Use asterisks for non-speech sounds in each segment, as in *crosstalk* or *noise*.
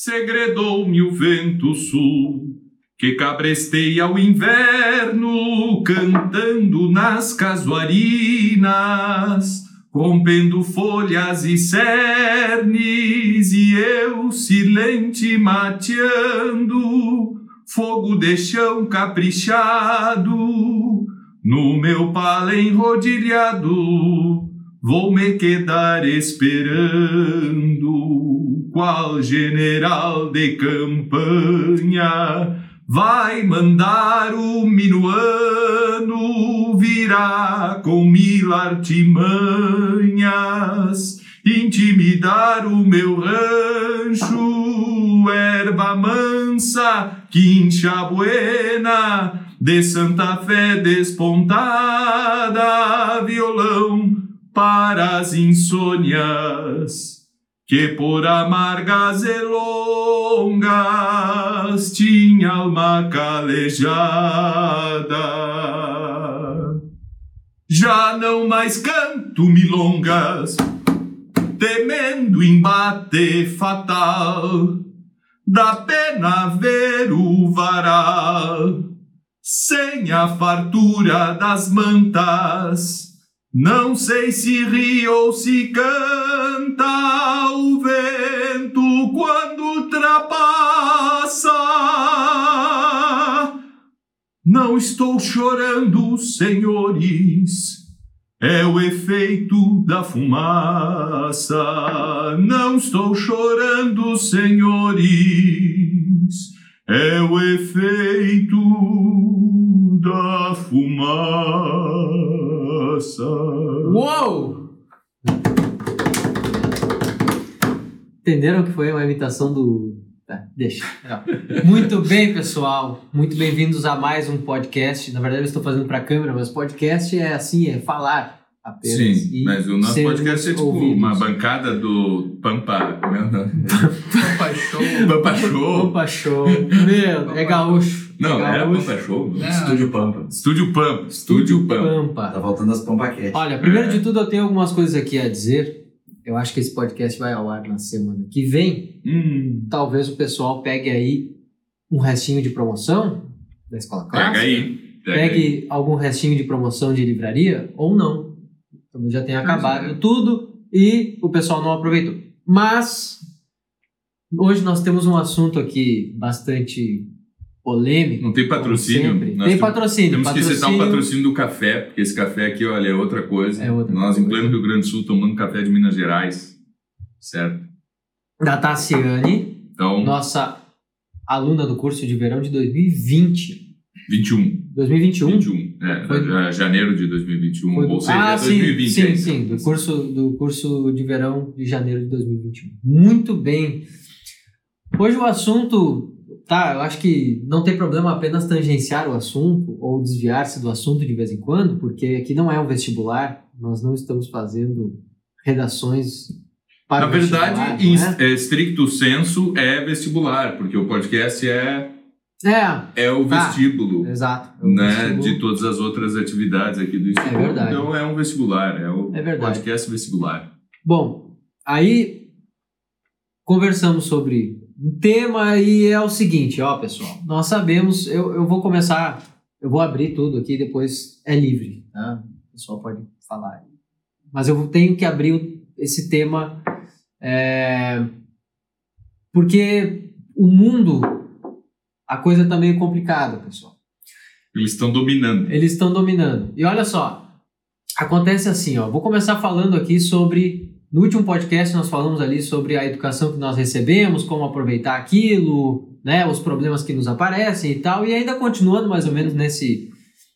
segredou-me o vento sul, que cabresteia o inverno, cantando nas casuarinas, rompendo folhas e cernes, e eu silente mateando, fogo de chão caprichado, no meu pala enrodilhado, vou me quedar esperando, qual general de campanha vai mandar o minuano virá com mil artimanhas, intimidar o meu rancho, erva mansa, quincha buena, de Santa Fé despontada, violão para as insônias, que por amargas e longas tinha alma calejada. Já não mais canto milongas, temendo embate fatal, da pena ver o varal, sem a fartura das mantas. Não sei se ri ou se canta o vento quando ultrapassa. Não estou chorando, senhores, é o efeito da fumaça. Não estou chorando, senhores, é o efeito da fumaça. Uou! Entenderam que foi uma imitação do. Tá, deixa. Muito bem, pessoal. Muito bem-vindos a mais um podcast. Na verdade, eu estou fazendo para a câmera, mas podcast é assim, é falar apenas. Sim, mas o nosso podcast é tipo ouvidos. uma bancada do Pampa. É nome? *laughs* Pampa Show. Pampa Show. Opa, show. Meu, é gaúcho. Não, é era gaúcho. Pampa Show? Não. Estúdio Pampa. Estúdio Pampa. Estúdio Pampa. Tá Pampa. faltando as Pampaquete. Olha, primeiro É. de tudo, eu tenho algumas coisas aqui a dizer. Eu acho que esse podcast vai ao ar na semana que vem. Hum, Talvez o pessoal pegue aí um restinho de promoção da escola clássica. pega aí. Pega aí. pegue algum restinho de promoção de livraria ou não. Talvez já tenha Pois acabado é. tudo e o pessoal não aproveitou. Mas hoje nós temos um assunto aqui bastante polêmico. Não tem patrocínio. Tem temos- patrocínio. Temos que citar um patrocínio- patrocínio do café, porque esse café aqui, olha, é outra coisa. É outra Nós, em coisa. pleno Rio Grande do Sul, tomando café de Minas Gerais. Certo? da Tassiane, Então, nossa aluna do curso de verão de 2020. 21. 2021? 21. É, Foi- ja- janeiro de 2021. Foi do- Ou seja, ah, é sim, 2020 sim, sim, do curso, do curso de verão de janeiro de 2021. Muito bem. Hoje o assunto, tá, eu acho que não tem problema apenas tangenciar o assunto ou desviar-se do assunto de vez em quando, porque aqui não é um vestibular, nós não estamos fazendo redações para Na o vestibular, verdade, em é? é, stricto senso, é vestibular, porque o podcast é, É, é o Tá. vestíbulo. exato. é um né, vestibular. de todas as outras atividades aqui do Instituto. verdade. Então é um vestibular, é o É verdade. podcast vestibular. Bom, aí conversamos sobre um tema e é o seguinte, ó pessoal, nós sabemos, eu, eu vou começar, eu vou abrir tudo aqui, depois é livre, tá? O pessoal pode falar. Mas eu tenho que abrir esse tema é, porque o mundo, a coisa tá meio complicada, pessoal. Eles estão dominando. Eles estão dominando. E olha só, acontece assim, ó. Vou começar falando aqui sobre. No último podcast nós falamos ali sobre a educação que nós recebemos, como aproveitar aquilo, né, os problemas que nos aparecem e tal, e ainda continuando mais ou menos nesse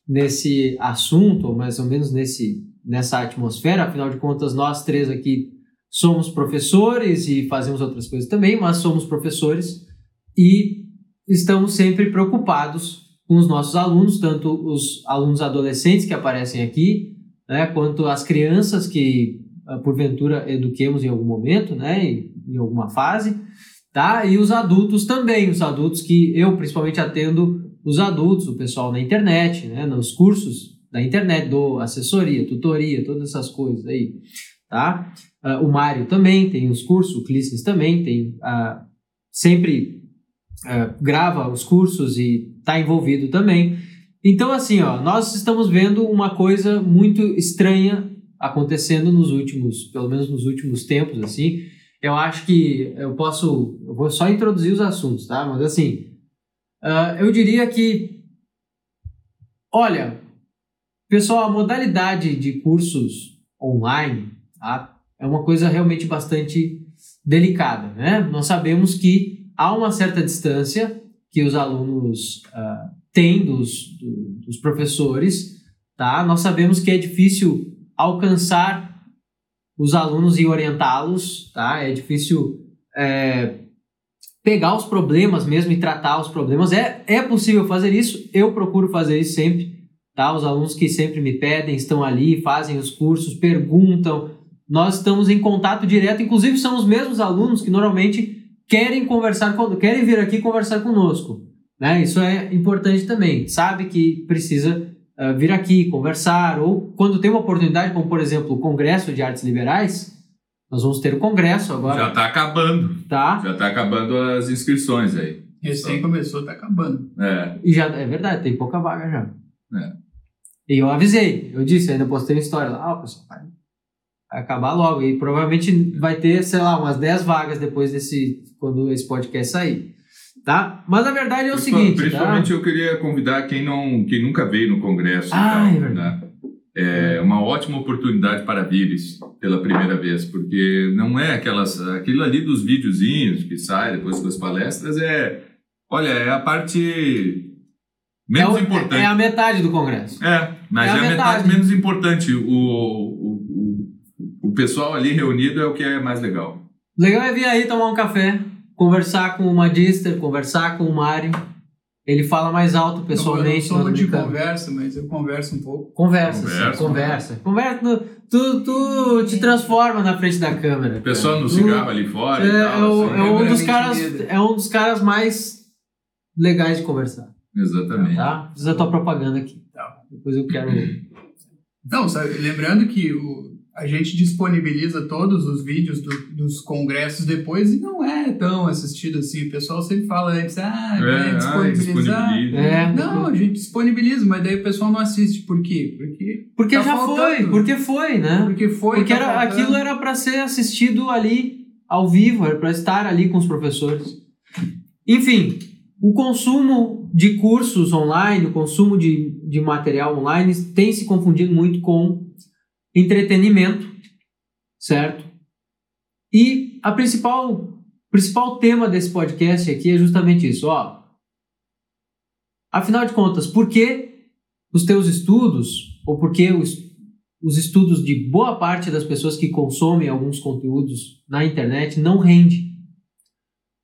nesse assunto, ou mais ou menos nesse nessa atmosfera, afinal de contas nós três aqui somos professores e fazemos outras coisas também, mas somos professores e estamos sempre preocupados com os nossos alunos, tanto os alunos adolescentes que aparecem aqui, né, quanto as crianças que porventura eduquemos em algum momento, né, em, alguma fase, tá? E os adultos também, os adultos que eu principalmente atendo os adultos, o pessoal na internet, né, nos cursos da internet, dou assessoria, tutoria, todas essas coisas aí, tá? Ah, o Mário também tem os cursos, o Clícis também tem ah, sempre uh, grava os cursos e está envolvido também. Então, assim, ó, nós estamos vendo uma coisa muito estranha acontecendo nos últimos, pelo menos nos últimos tempos, assim. Eu acho que eu posso, eu vou só introduzir os assuntos, tá? Mas assim, uh, eu diria que, olha, pessoal, a modalidade de cursos online, tá? É uma coisa realmente bastante delicada, né? Nós sabemos que há uma certa distância que os alunos uh, têm dos, do, dos professores, tá? Nós sabemos que é difícil alcançar os alunos e orientá-los, tá? É difícil é, pegar os problemas mesmo e tratar os problemas. É, é possível fazer isso, eu procuro fazer isso sempre, tá? Os alunos que sempre me pedem estão ali, fazem os cursos, perguntam. Nós estamos em contato direto, inclusive são os mesmos alunos que normalmente querem conversar, querem vir aqui conversar conosco. Né? Isso é importante também. Sabe que precisa uh, vir aqui conversar, ou quando tem uma oportunidade, como por exemplo o Congresso de Artes Liberais, nós vamos ter o congresso agora. Já está acabando. Tá. Já está acabando as inscrições aí. Recém começou, está acabando. É. E já, é verdade, tem pouca vaga já. É. E eu avisei, eu disse, ainda postei uma história lá, ah, pessoal, vai acabar logo. E provavelmente vai ter, sei lá, umas 10 vagas depois desse, quando esse podcast sair. Tá? Mas a verdade é o seguinte. Principalmente tá? eu queria convidar quem, não, quem nunca veio no Congresso. Ah, tal, é verdade. Né? É uma ótima oportunidade para vires pela primeira vez, porque não é aquelas, aquilo ali dos videozinhos que sai depois das palestras, é, olha, é a parte menos é o, importante. É a metade do Congresso. É, mas é, é a, metade. metade menos importante. O, o, o, o pessoal ali reunido é o que é mais legal. Legal é vir aí tomar um café, conversar com o Magister, conversar com o Mário. Ele fala mais alto pessoalmente. Não, eu não sou de conversa, mas eu converso um pouco. Conversa, conversa. Sim, conversa. Conversa, tu, tu te transforma na frente da câmera. O pessoal no cigarro ali fora é, e tal. É, assim. é, um dos caras, é um dos caras mais legais de conversar. Exatamente. Tá? Fiz a tua propaganda aqui. Tá. Depois eu quero. *clears throat* Não, sabe, lembrando que o, a gente disponibiliza todos os vídeos do, dos congressos depois e não é tão assistido assim. O pessoal sempre fala antes, ah, é, é disponibilizar. É. Não, a gente disponibiliza, mas daí o pessoal não assiste. Por quê? Porque, porque tá já faltando. foi, porque foi, né? Porque foi. Porque tá era, aquilo era para ser assistido ali ao vivo, era para estar ali com os professores. Enfim, o consumo de cursos online, o consumo de, de material online tem se confundido muito com entretenimento, certo? E a principal principal tema desse podcast aqui é justamente isso, ó. Afinal de contas, por que os teus estudos ou por que os, os estudos de boa parte das pessoas que consomem alguns conteúdos na internet não rende?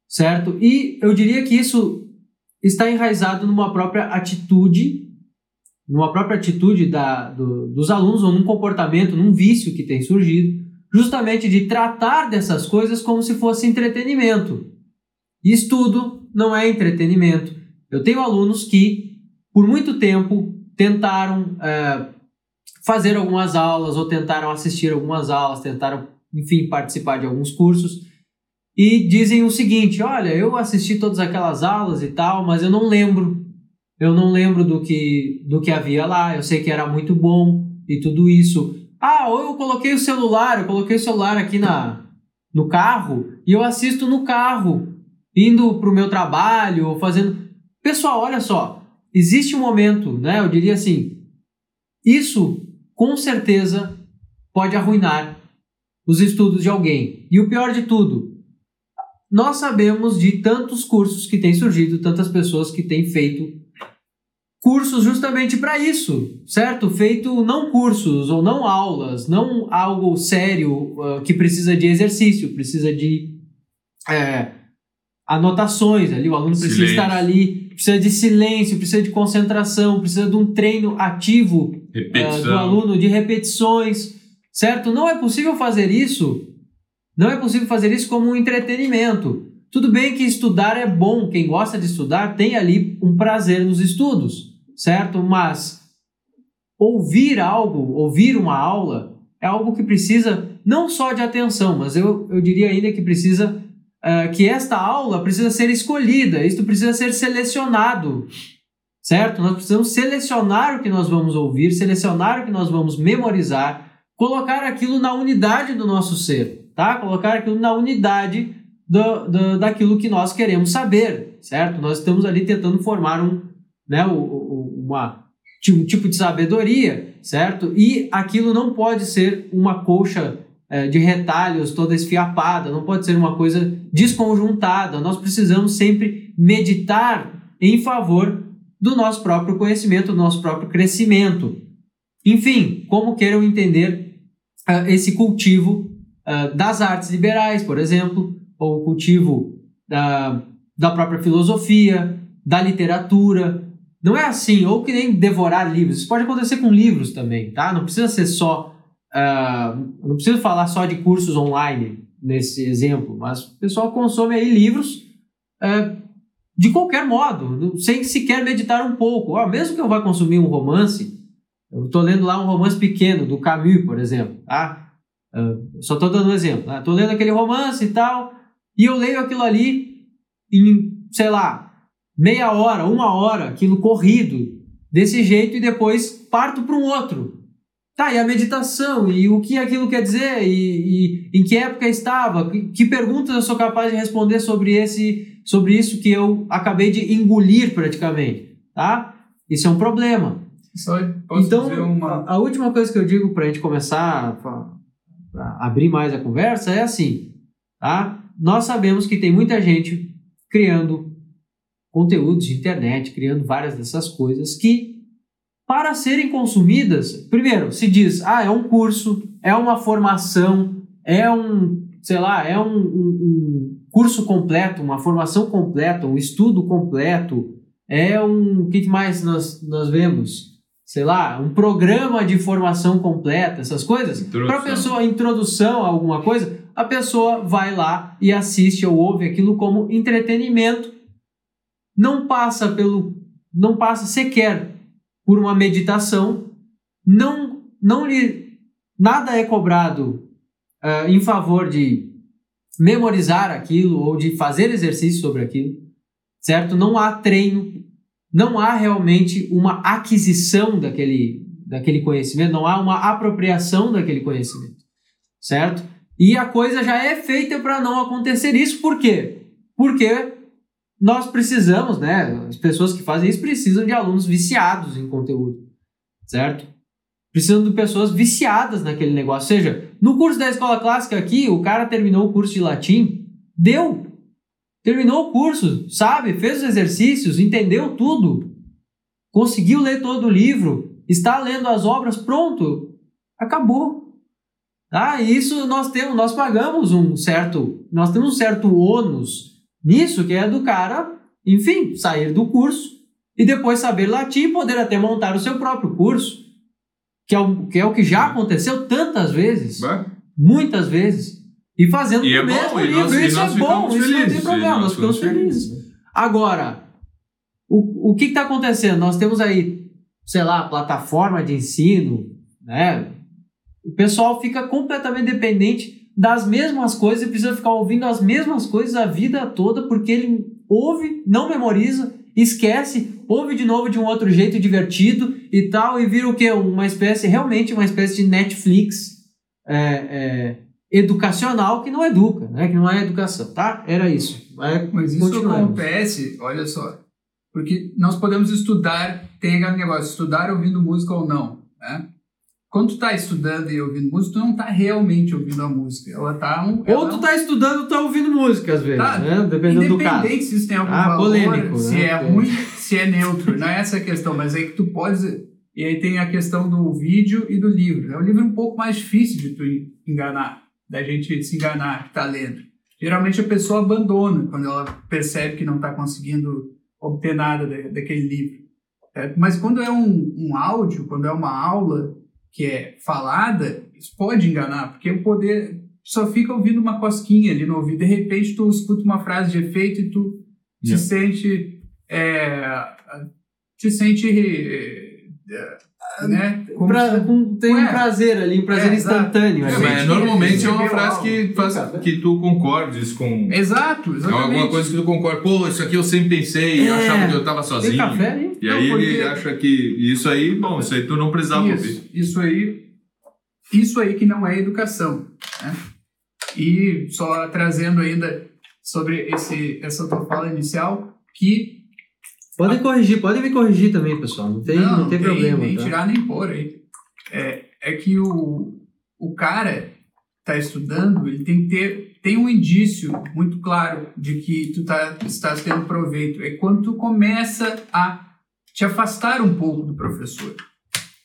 Certo? E eu diria que isso está enraizado numa própria atitude numa própria atitude da, do, dos alunos ou num comportamento, num vício que tem surgido, justamente de tratar dessas coisas como se fosse entretenimento. Estudo não é entretenimento. Eu tenho alunos que, por muito tempo, tentaram é, fazer algumas aulas ou tentaram assistir algumas aulas, tentaram, enfim, participar de alguns cursos e dizem o seguinte: olha, eu assisti todas aquelas aulas e tal, mas eu não lembro eu não lembro do que, do que havia lá, eu sei que era muito bom e tudo isso. Ah, ou eu coloquei o celular, eu coloquei o celular aqui na, no carro e eu assisto no carro, indo para o meu trabalho, fazendo. Pessoal, olha só, existe um momento, né? Eu diria assim, isso com certeza pode arruinar os estudos de alguém. E o pior de tudo, nós sabemos de tantos cursos que têm surgido, tantas pessoas que têm feito cursos justamente para isso, certo? Feito não cursos ou não aulas, não algo sério uh, que precisa de exercício, precisa de é, anotações ali, o aluno precisa silêncio. estar ali, precisa de silêncio, precisa de concentração, precisa de um treino ativo uh, do aluno, de repetições, certo? Não é possível fazer isso, não é possível fazer isso como um entretenimento. Tudo bem que estudar é bom, quem gosta de estudar tem ali um prazer nos estudos, certo? Mas ouvir algo, ouvir uma aula, é algo que precisa não só de atenção, mas eu, eu diria ainda que precisa uh, que esta aula precisa ser escolhida, isto precisa ser selecionado, certo? Nós precisamos selecionar o que nós vamos ouvir, selecionar o que nós vamos memorizar, colocar aquilo na unidade do nosso ser, tá? Colocar aquilo na unidade do, do, daquilo que nós queremos saber, certo? Nós estamos ali tentando formar um, né, uma, um tipo de sabedoria, certo? E aquilo não pode ser uma colcha é, de retalhos toda esfiapada, não pode ser uma coisa desconjuntada. Nós precisamos sempre meditar em favor do nosso próprio conhecimento, do nosso próprio crescimento. Enfim, como queiram entender uh, esse cultivo uh, das artes liberais, por exemplo, ou o cultivo da, da própria filosofia, da literatura. Não é assim, ou que nem devorar livros. Isso pode acontecer com livros também, tá? Não precisa ser só. Uh, não precisa falar só de cursos online nesse exemplo, mas o pessoal consome aí livros uh, de qualquer modo, sem sequer meditar um pouco. Ah, mesmo que eu vá consumir um romance, eu estou lendo lá um romance pequeno, do Camus, por exemplo, tá? Uh, só estou dando um exemplo. Estou né? lendo aquele romance e tal, e eu leio aquilo ali em, sei lá, meia hora, uma hora, aquilo corrido, desse jeito, e depois parto para um outro. Tá, e a meditação, e o que aquilo quer dizer, e, e em que época estava, que, que, perguntas eu sou capaz de responder sobre esse, sobre isso que eu acabei de engolir praticamente, tá? Isso é um problema. Só posso então, uma... a, a última coisa que eu digo para a gente começar a, a abrir mais a conversa é assim, tá? nós sabemos que tem muita gente criando conteúdos de internet, criando várias dessas coisas que, para serem consumidas, primeiro, se diz, ah, é um curso, é uma formação, é um, sei lá, é um, um, um curso completo, uma formação completa, um estudo completo, é um, o que mais nós, nós vemos? sei lá, um programa de formação completa, essas coisas, para a pessoa, introdução a alguma coisa, a pessoa vai lá e assiste ou ouve aquilo como entretenimento. Não passa pelo não passa sequer por uma meditação, não não lhe nada é cobrado uh, em favor de memorizar aquilo ou de fazer exercício sobre aquilo, certo? Não há treino, não há realmente uma aquisição daquele, daquele conhecimento, não há uma apropriação daquele conhecimento, certo? E a coisa já é feita para não acontecer isso, por quê? Porque nós precisamos, né? As pessoas que fazem isso precisam de alunos viciados em conteúdo, certo? Precisam de pessoas viciadas naquele negócio. Ou seja, no curso da escola clássica aqui, o cara terminou o curso de latim, deu. Terminou o curso, sabe? Fez os exercícios, entendeu tudo. Conseguiu ler todo o livro, está lendo as obras, pronto. Acabou. Tá? E isso nós temos, nós pagamos um certo, nós temos um certo ônus nisso, que é do cara, enfim, sair do curso e depois saber latim e poder até montar o seu próprio curso, que é o que, é o que já aconteceu tantas vezes, muitas vezes, e fazendo e o é mesmo bom, livro. Nós, isso é bom, isso felizes, não tem problema, nós ficamos felizes. felizes. Agora, o, o que está acontecendo? Nós temos aí, sei lá, plataforma de ensino, né? O pessoal fica completamente dependente das mesmas coisas e precisa ficar ouvindo as mesmas coisas a vida toda porque ele ouve, não memoriza, esquece, ouve de novo de um outro jeito divertido e tal, e vira o quê? Uma espécie, realmente uma espécie de Netflix é, é, educacional que não educa, né? que não é educação, tá? Era isso. Mas isso acontece, olha só, porque nós podemos estudar, tem aquele negócio, estudar ouvindo música ou não, né? Quando tu tá estudando e ouvindo música, tu não tá realmente ouvindo a música. Ela tá um, ela Ou tu tá estudando e tá ouvindo música, às vezes, tá, né? Dependendo do caso. Independente se isso tem algum ah, valor, polêmico, se né? é ruim, se é neutro. Não é essa a questão, mas é que tu pode... E aí tem a questão do vídeo e do livro. É um livro um pouco mais difícil de tu enganar, da gente se enganar que tá lendo. Geralmente a pessoa abandona quando ela percebe que não está conseguindo obter nada daquele livro. É, mas quando é um, um áudio, quando é uma aula, que é falada, isso pode enganar, porque o poder só fica ouvindo uma cosquinha ali no ouvido. De repente, tu escuta uma frase de efeito e tu yeah. te sente. É, te sente né? Como Pra- se- com- tem um Ué. prazer ali, um prazer É, instantâneo. É, mas normalmente é uma frase que faz que tu concordes com. Exato, É exatamente. alguma coisa que tu concorda. Pô, isso aqui eu sempre pensei, eu É. achava que eu tava Tem sozinho. café ali? E Não, aí ele porque- acha que isso aí, bom, isso aí tu não precisava ouvir. Isso, isso aí, isso aí que não é educação. Né? E só trazendo ainda sobre esse, essa tua fala inicial, que Podem corrigir, podem me corrigir também, pessoal. Não tem, não, tem, problema. nem tá? tirar nem pôr aí. É, é que o, o cara está estudando, ele tem que ter tem um indício muito claro de que tu tá, estás tendo proveito. É quando tu começa a te afastar um pouco do professor,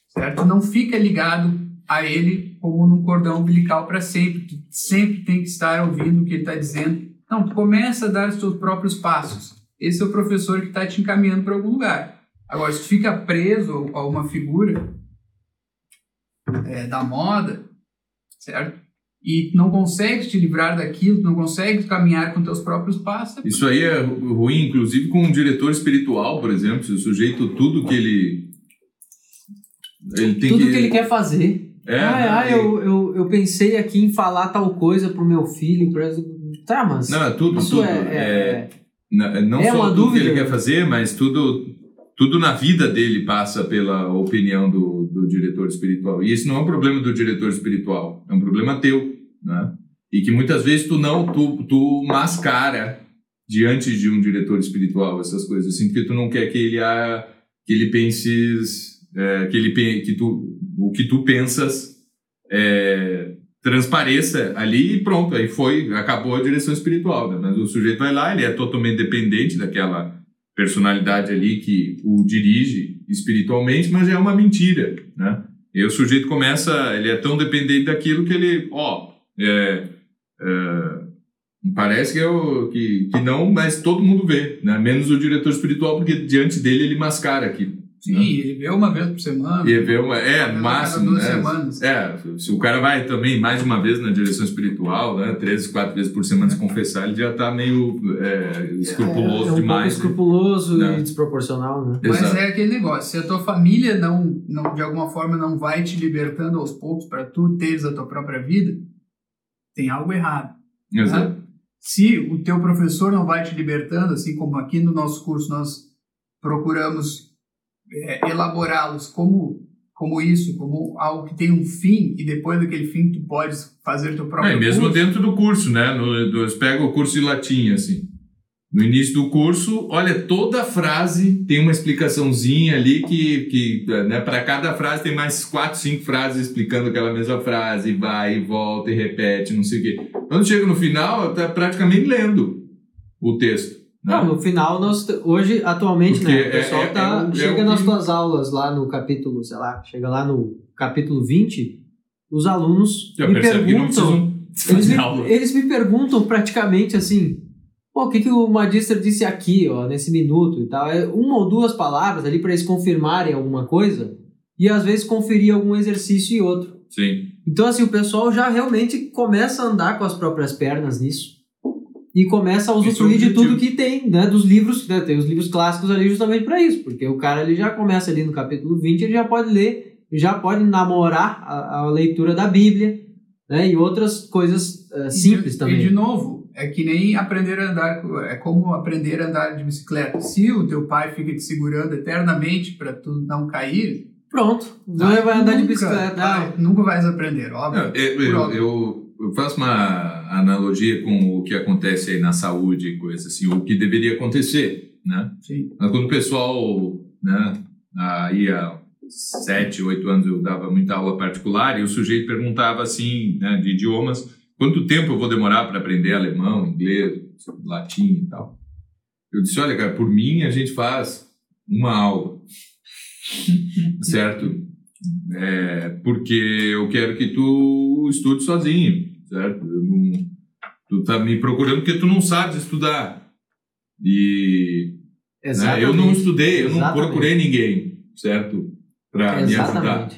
certo? Não fica ligado a ele como num cordão umbilical para sempre. Tu sempre tem que estar ouvindo o que ele está dizendo. Não, tu começa a dar os teus próprios passos. Esse é o professor que está te encaminhando para algum lugar. Agora, se tu fica preso a uma figura é, da moda, certo? E não consegue te livrar daquilo, não consegue caminhar com teus próprios passos. Isso aí é ru- ruim, inclusive com um diretor espiritual, por exemplo, se o sujeito, tudo que ele. Ele tem Tudo que. que ele quer fazer. É, ah, né, ah, eu, eu, eu pensei aqui em falar tal coisa pro meu filho. Pra... Tá, mas. Não, é tudo, isso tudo. é, é- Na- Não É só tudo dúvida. que ele quer fazer, mas tudo, tudo na vida dele passa pela opinião do, do diretor espiritual. E isso não é um problema do diretor espiritual, é um problema teu, né? E que muitas vezes tu não, tu, tu mascara diante de um diretor espiritual essas coisas assim, porque tu não quer que ele que ele pense é, que ele que tu o que tu pensas é, transpareça ali e pronto, aí foi, acabou a direção espiritual, né? Mas o sujeito vai lá, ele é totalmente dependente daquela personalidade ali que o dirige espiritualmente, mas é uma mentira, né? E o sujeito começa, ele é tão dependente daquilo que ele, ó, é, é, parece que, eu, que, que não, mas todo mundo vê, né? Menos o diretor espiritual, porque diante dele ele mascara aquilo. Sim, né? ele vê uma vez por semana. E vê uma, é, no máximo, cada duas né? semanas. É, se o cara vai também mais uma vez na direção espiritual, né? Três, quatro vezes por semana se confessar, ele já tá meio é, escrupuloso é, é um demais. pouco escrupuloso Né? e desproporcional, né? Mas Exato. é aquele negócio, se a tua família não, não de alguma forma não vai te libertando aos poucos para tu teres a tua própria vida, tem algo errado. Exato. né? Se o teu professor não vai te libertando, assim como aqui no nosso curso nós procuramos é, elaborá-los como como isso, como algo que tem um fim e depois daquele fim tu podes fazer teu próprio É, mesmo curso. dentro do curso, né? No, do, você pega o curso de latim, assim. No início do curso, olha, toda frase tem uma explicaçãozinha ali que, que né, para cada frase tem mais quatro, cinco frases explicando aquela mesma frase, vai e volta e repete, não sei o quê. Quando chega no final, tá praticamente lendo o texto. Né? Não, no final, nós, hoje, atualmente, Porque né, o é- pessoal é- tá, é o- é chega o nas que- tuas aulas lá no capítulo, sei lá, chega lá no capítulo 20, os alunos Já me perguntam, eles me, eles me perguntam praticamente assim, pô, o que, que o Magister disse aqui, ó, nesse minuto e tal, é uma ou duas palavras ali para eles confirmarem alguma coisa e às vezes conferir algum exercício e outro. Sim. Então, assim, o pessoal já realmente começa a andar com as próprias pernas nisso. E começa a usufruir é o de tudo que tem, né? Dos livros, né? Tem os livros clássicos ali justamente para isso. Porque o cara ele já começa ali no capítulo 20, ele já pode ler, já pode namorar a, a leitura da Bíblia, né? E outras coisas eh, E de- simples também. E de novo, é que nem aprender a andar, é como aprender a andar de bicicleta. Se o teu pai fica te segurando eternamente para tu não cair, Pronto. Não vai andar de nunca bicicleta. vai- Ah, nunca vais aprender, óbvio. Não, eu, eu- eu faço uma analogia com o que acontece aí na saúde e coisa assim, o que deveria acontecer, né? Sim. Mas quando o pessoal, né, aí há sete, oito anos eu dava muita aula particular e o sujeito perguntava assim, né, de idiomas, quanto tempo eu vou demorar para aprender alemão, inglês, latim e tal. Eu disse, olha, cara, por mim a gente faz uma aula, *laughs* certo? É, porque eu quero que tu estude sozinho, certo? Não- tu tá me procurando porque tu não sabes estudar. E né, eu não estudei, eu não Exatamente. procurei ninguém, certo? Para me ajudar.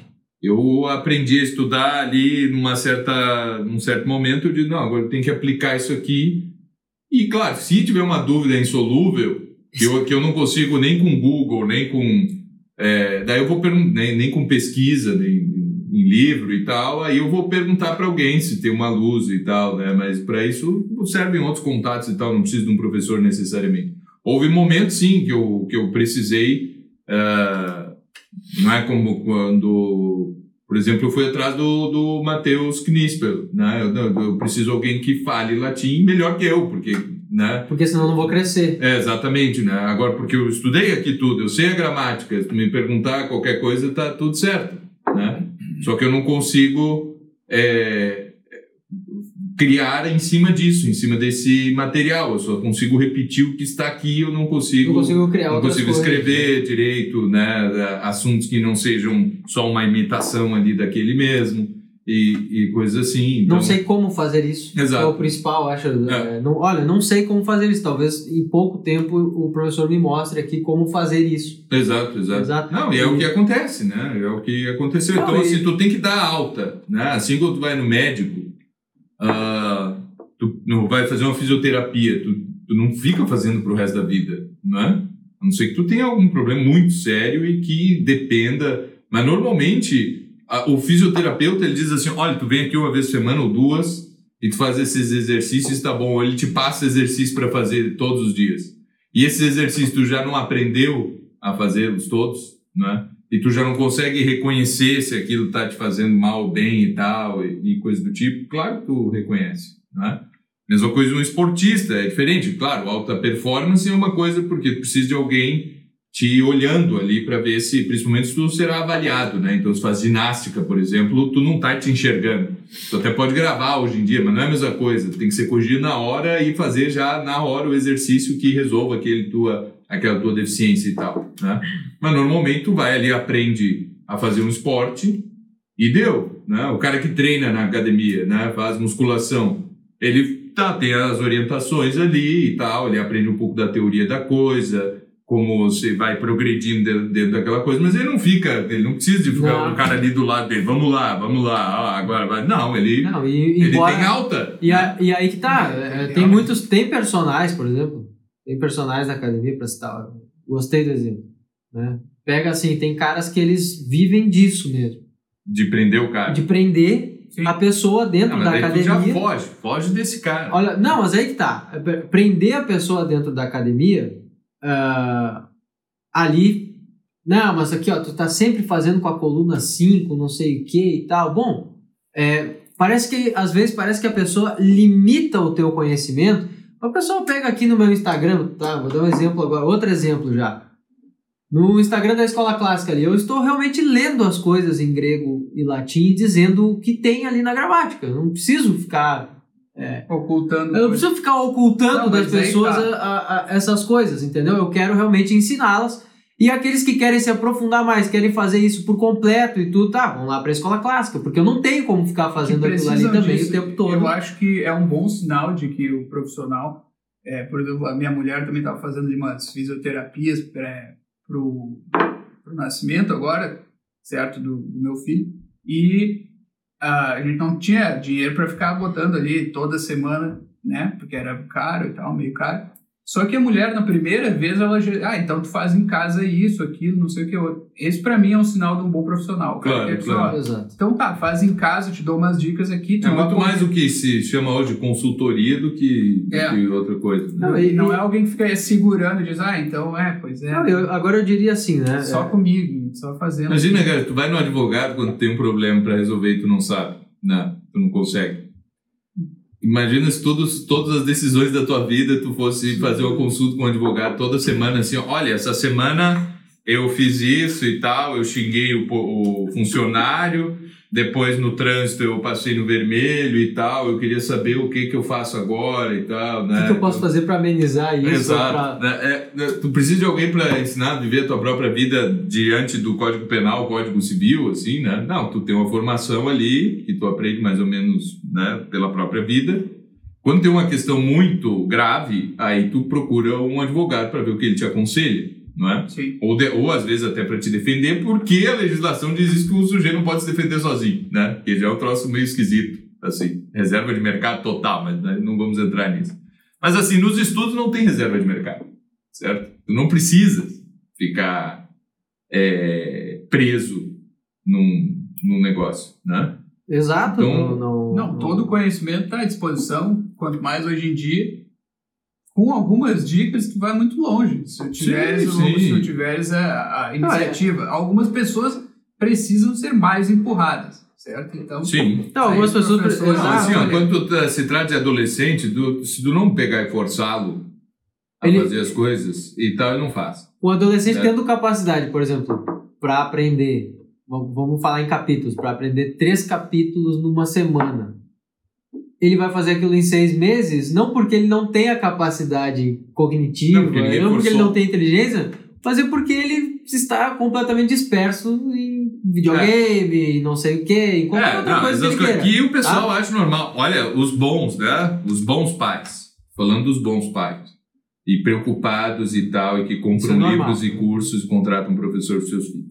Eu aprendi a estudar ali numa certa, num certo momento, eu digo, não, agora eu tenho que aplicar isso aqui. E claro, se tiver uma dúvida insolúvel, que eu, que eu não consigo nem com Google, nem com É, daí eu vou perguntar, nem, nem com pesquisa, nem em livro e tal, aí eu vou perguntar para alguém se tem uma luz e tal, né? Mas para isso servem outros contatos e tal, não preciso de um professor necessariamente. Houve momentos, sim, que eu, que eu precisei, uh, não é como quando, por exemplo, eu fui atrás do, do Matheus Knispel, né? Eu, eu preciso de alguém que fale latim melhor que eu, porque né? Porque senão eu não vou crescer. É, exatamente, né? Agora, porque eu estudei aqui tudo, eu sei a gramática, se tu me perguntar qualquer coisa, tá tudo certo, né? Só que eu não consigo é, criar em cima disso, em cima desse material. Eu só consigo repetir o que está aqui, eu não consigo. Não consigo criar Não consigo coisas. escrever direito, né? Assuntos que não sejam só uma imitação ali daquele mesmo. E, e coisas assim. Então... Não sei como fazer isso. Exato. É o principal, acho. É. É, não, olha, não sei como fazer isso. Talvez em pouco tempo o professor me mostre aqui como fazer isso. Exato, exato. exato. Não, e é o que acontece, né? É o que aconteceu. Não, então, e... assim, tu tem que dar alta, né? Assim quando tu vai no médico, uh, tu não vai fazer uma fisioterapia, tu, tu não fica fazendo pro resto da vida, não é? A não ser que tu tenha algum problema muito sério e que dependa. Mas normalmente o fisioterapeuta ele diz assim: olha, tu vem aqui uma vez por semana ou duas e tu faz esses exercícios, tá bom. Ele te passa exercícios para fazer todos os dias. E esses exercícios tu já não aprendeu a fazê-los todos, né? E tu já não consegue reconhecer se aquilo tá te fazendo mal ou bem e tal, e, e coisa do tipo. Claro que tu reconhece, né? Mesma coisa um esportista, é diferente. Claro, alta performance é uma coisa porque precisa de alguém te olhando ali para ver se, principalmente se tu será avaliado, né? Então, se faz ginástica, por exemplo, tu não tá te enxergando. Tu até pode gravar hoje em dia, mas não é a mesma coisa. Tu tem que ser corrigido na hora e fazer já na hora o exercício que resolva aquele tua, aquela tua deficiência e tal, né? Mas normalmente tu vai ali, aprende a fazer um esporte e deu, né? O cara que treina na academia, né? Faz musculação, ele tá, tem as orientações ali e tal, ele aprende um pouco da teoria da coisa, como você vai progredindo dentro, dentro, daquela coisa, mas ele não fica, ele não precisa de ficar não. um cara ali do lado dele, vamos lá, vamos lá, agora vai. Não, ele, não, e, ele embora, tem alta. E, a, e aí que tá, é, tem muitos, tem personagens, por exemplo, tem personagens da academia para citar, gostei do exemplo, né? Pega assim, tem caras que eles vivem disso mesmo. De prender o cara. De prender Sim. a pessoa dentro não, da academia. já foge, foge desse cara. Olha, não, mas aí que tá, prender a pessoa dentro da academia uh, ali, não, mas aqui ó, tu tá sempre fazendo com a coluna 5, não sei o que e tal. Bom, é, parece que às vezes parece que a pessoa limita o teu conhecimento. A pessoa pega aqui no meu Instagram, tá? Vou dar um exemplo agora, outro exemplo já. No Instagram da Escola Clássica ali, eu estou realmente lendo as coisas em grego e latim e dizendo o que tem ali na gramática. Eu não preciso ficar é. Ocultando. Eu não preciso ficar ocultando não, das pessoas tá. a, a, essas coisas, entendeu? Eu quero realmente ensiná-las. E aqueles que querem se aprofundar mais, querem fazer isso por completo e tudo, tá, vamos lá para a escola clássica, porque eu não tenho como ficar fazendo aquilo ali também disso. o tempo todo. Eu acho que é um bom sinal de que o profissional, é, por exemplo, a minha mulher também estava fazendo umas fisioterapias para o nascimento agora, certo, do, do meu filho, e a gente não tinha dinheiro para ficar botando ali toda semana, né? Porque era caro e tal, meio caro. Só que a mulher, na primeira vez, ela já. Ah, então tu faz em casa isso, aquilo, não sei o que outro. Esse para mim é um sinal de um bom profissional. Claro, é claro. Exato. Então tá, faz em casa, te dou umas dicas aqui. é muito mais o que se chama hoje de consultoria do que, é. do que outra coisa. Né? Não, e, não é alguém que fica segurando e diz, ah, então é, pois é. Não, eu, agora eu diria assim, né? Só é. comigo, só fazendo. Imagina, cara, tu vai no advogado quando tem um problema para resolver e tu não sabe. Não, tu não consegue. Imagina se todos, todas as decisões da tua vida tu fosse fazer uma consulta com um advogado toda semana, assim, olha, essa semana eu fiz isso e tal, eu xinguei o, o funcionário, depois no trânsito eu passei no vermelho e tal, eu queria saber o que que eu faço agora e tal, né? O que, que eu posso fazer para amenizar isso? Exato. Pra... É, é, tu precisa de alguém para ensinar a viver a tua própria vida diante do Código Penal, Código Civil, assim, né? Não, tu tem uma formação ali que tu aprende mais ou menos, né, pela própria vida. Quando tem uma questão muito grave, aí tu procura um advogado para ver o que ele te aconselha não é? Sim. Ou, de, ou às vezes até para te defender, porque a legislação diz que o sujeito não pode se defender sozinho, né? Que já é um troço meio esquisito, assim, reserva de mercado total, mas né, não vamos entrar nisso. Mas assim, nos estudos não tem reserva de mercado, certo? Tu não precisa ficar é, preso num, num negócio, né? Exato. Então- não, não, Não, todo o conhecimento está à disposição, quanto mais hoje em dia, com algumas dicas que vai muito longe. Se tiveres, Sim, sim. Se tiveres a, Ah, a iniciativa. Algumas pessoas precisam ser mais empurradas, certo? Então, Sim. Não, algumas aí os pessoas- Exato, assim, ó, quando tu tá- se trata de adolescente, tu- se tu não pegar e forçá-lo a Ele- fazer as coisas e tal, ele não faz. O adolescente É. tendo capacidade, por exemplo, para aprender, vamos falar em capítulos, para aprender três capítulos numa semana. Ele vai fazer aquilo em seis meses, não porque ele não tem a capacidade cognitiva, Não, não porque porque, ninguém ele forçou. não tem inteligência, mas é porque ele está completamente disperso em videogame, e não sei o que, em qualquer É, outra não, coisa que ele coisas que o pessoal tá? acha normal. Olha, os bons, né? Os bons pais. Falando dos bons pais. E preocupados e tal, e que compram é livros e cursos e contratam um professor para seus filhos.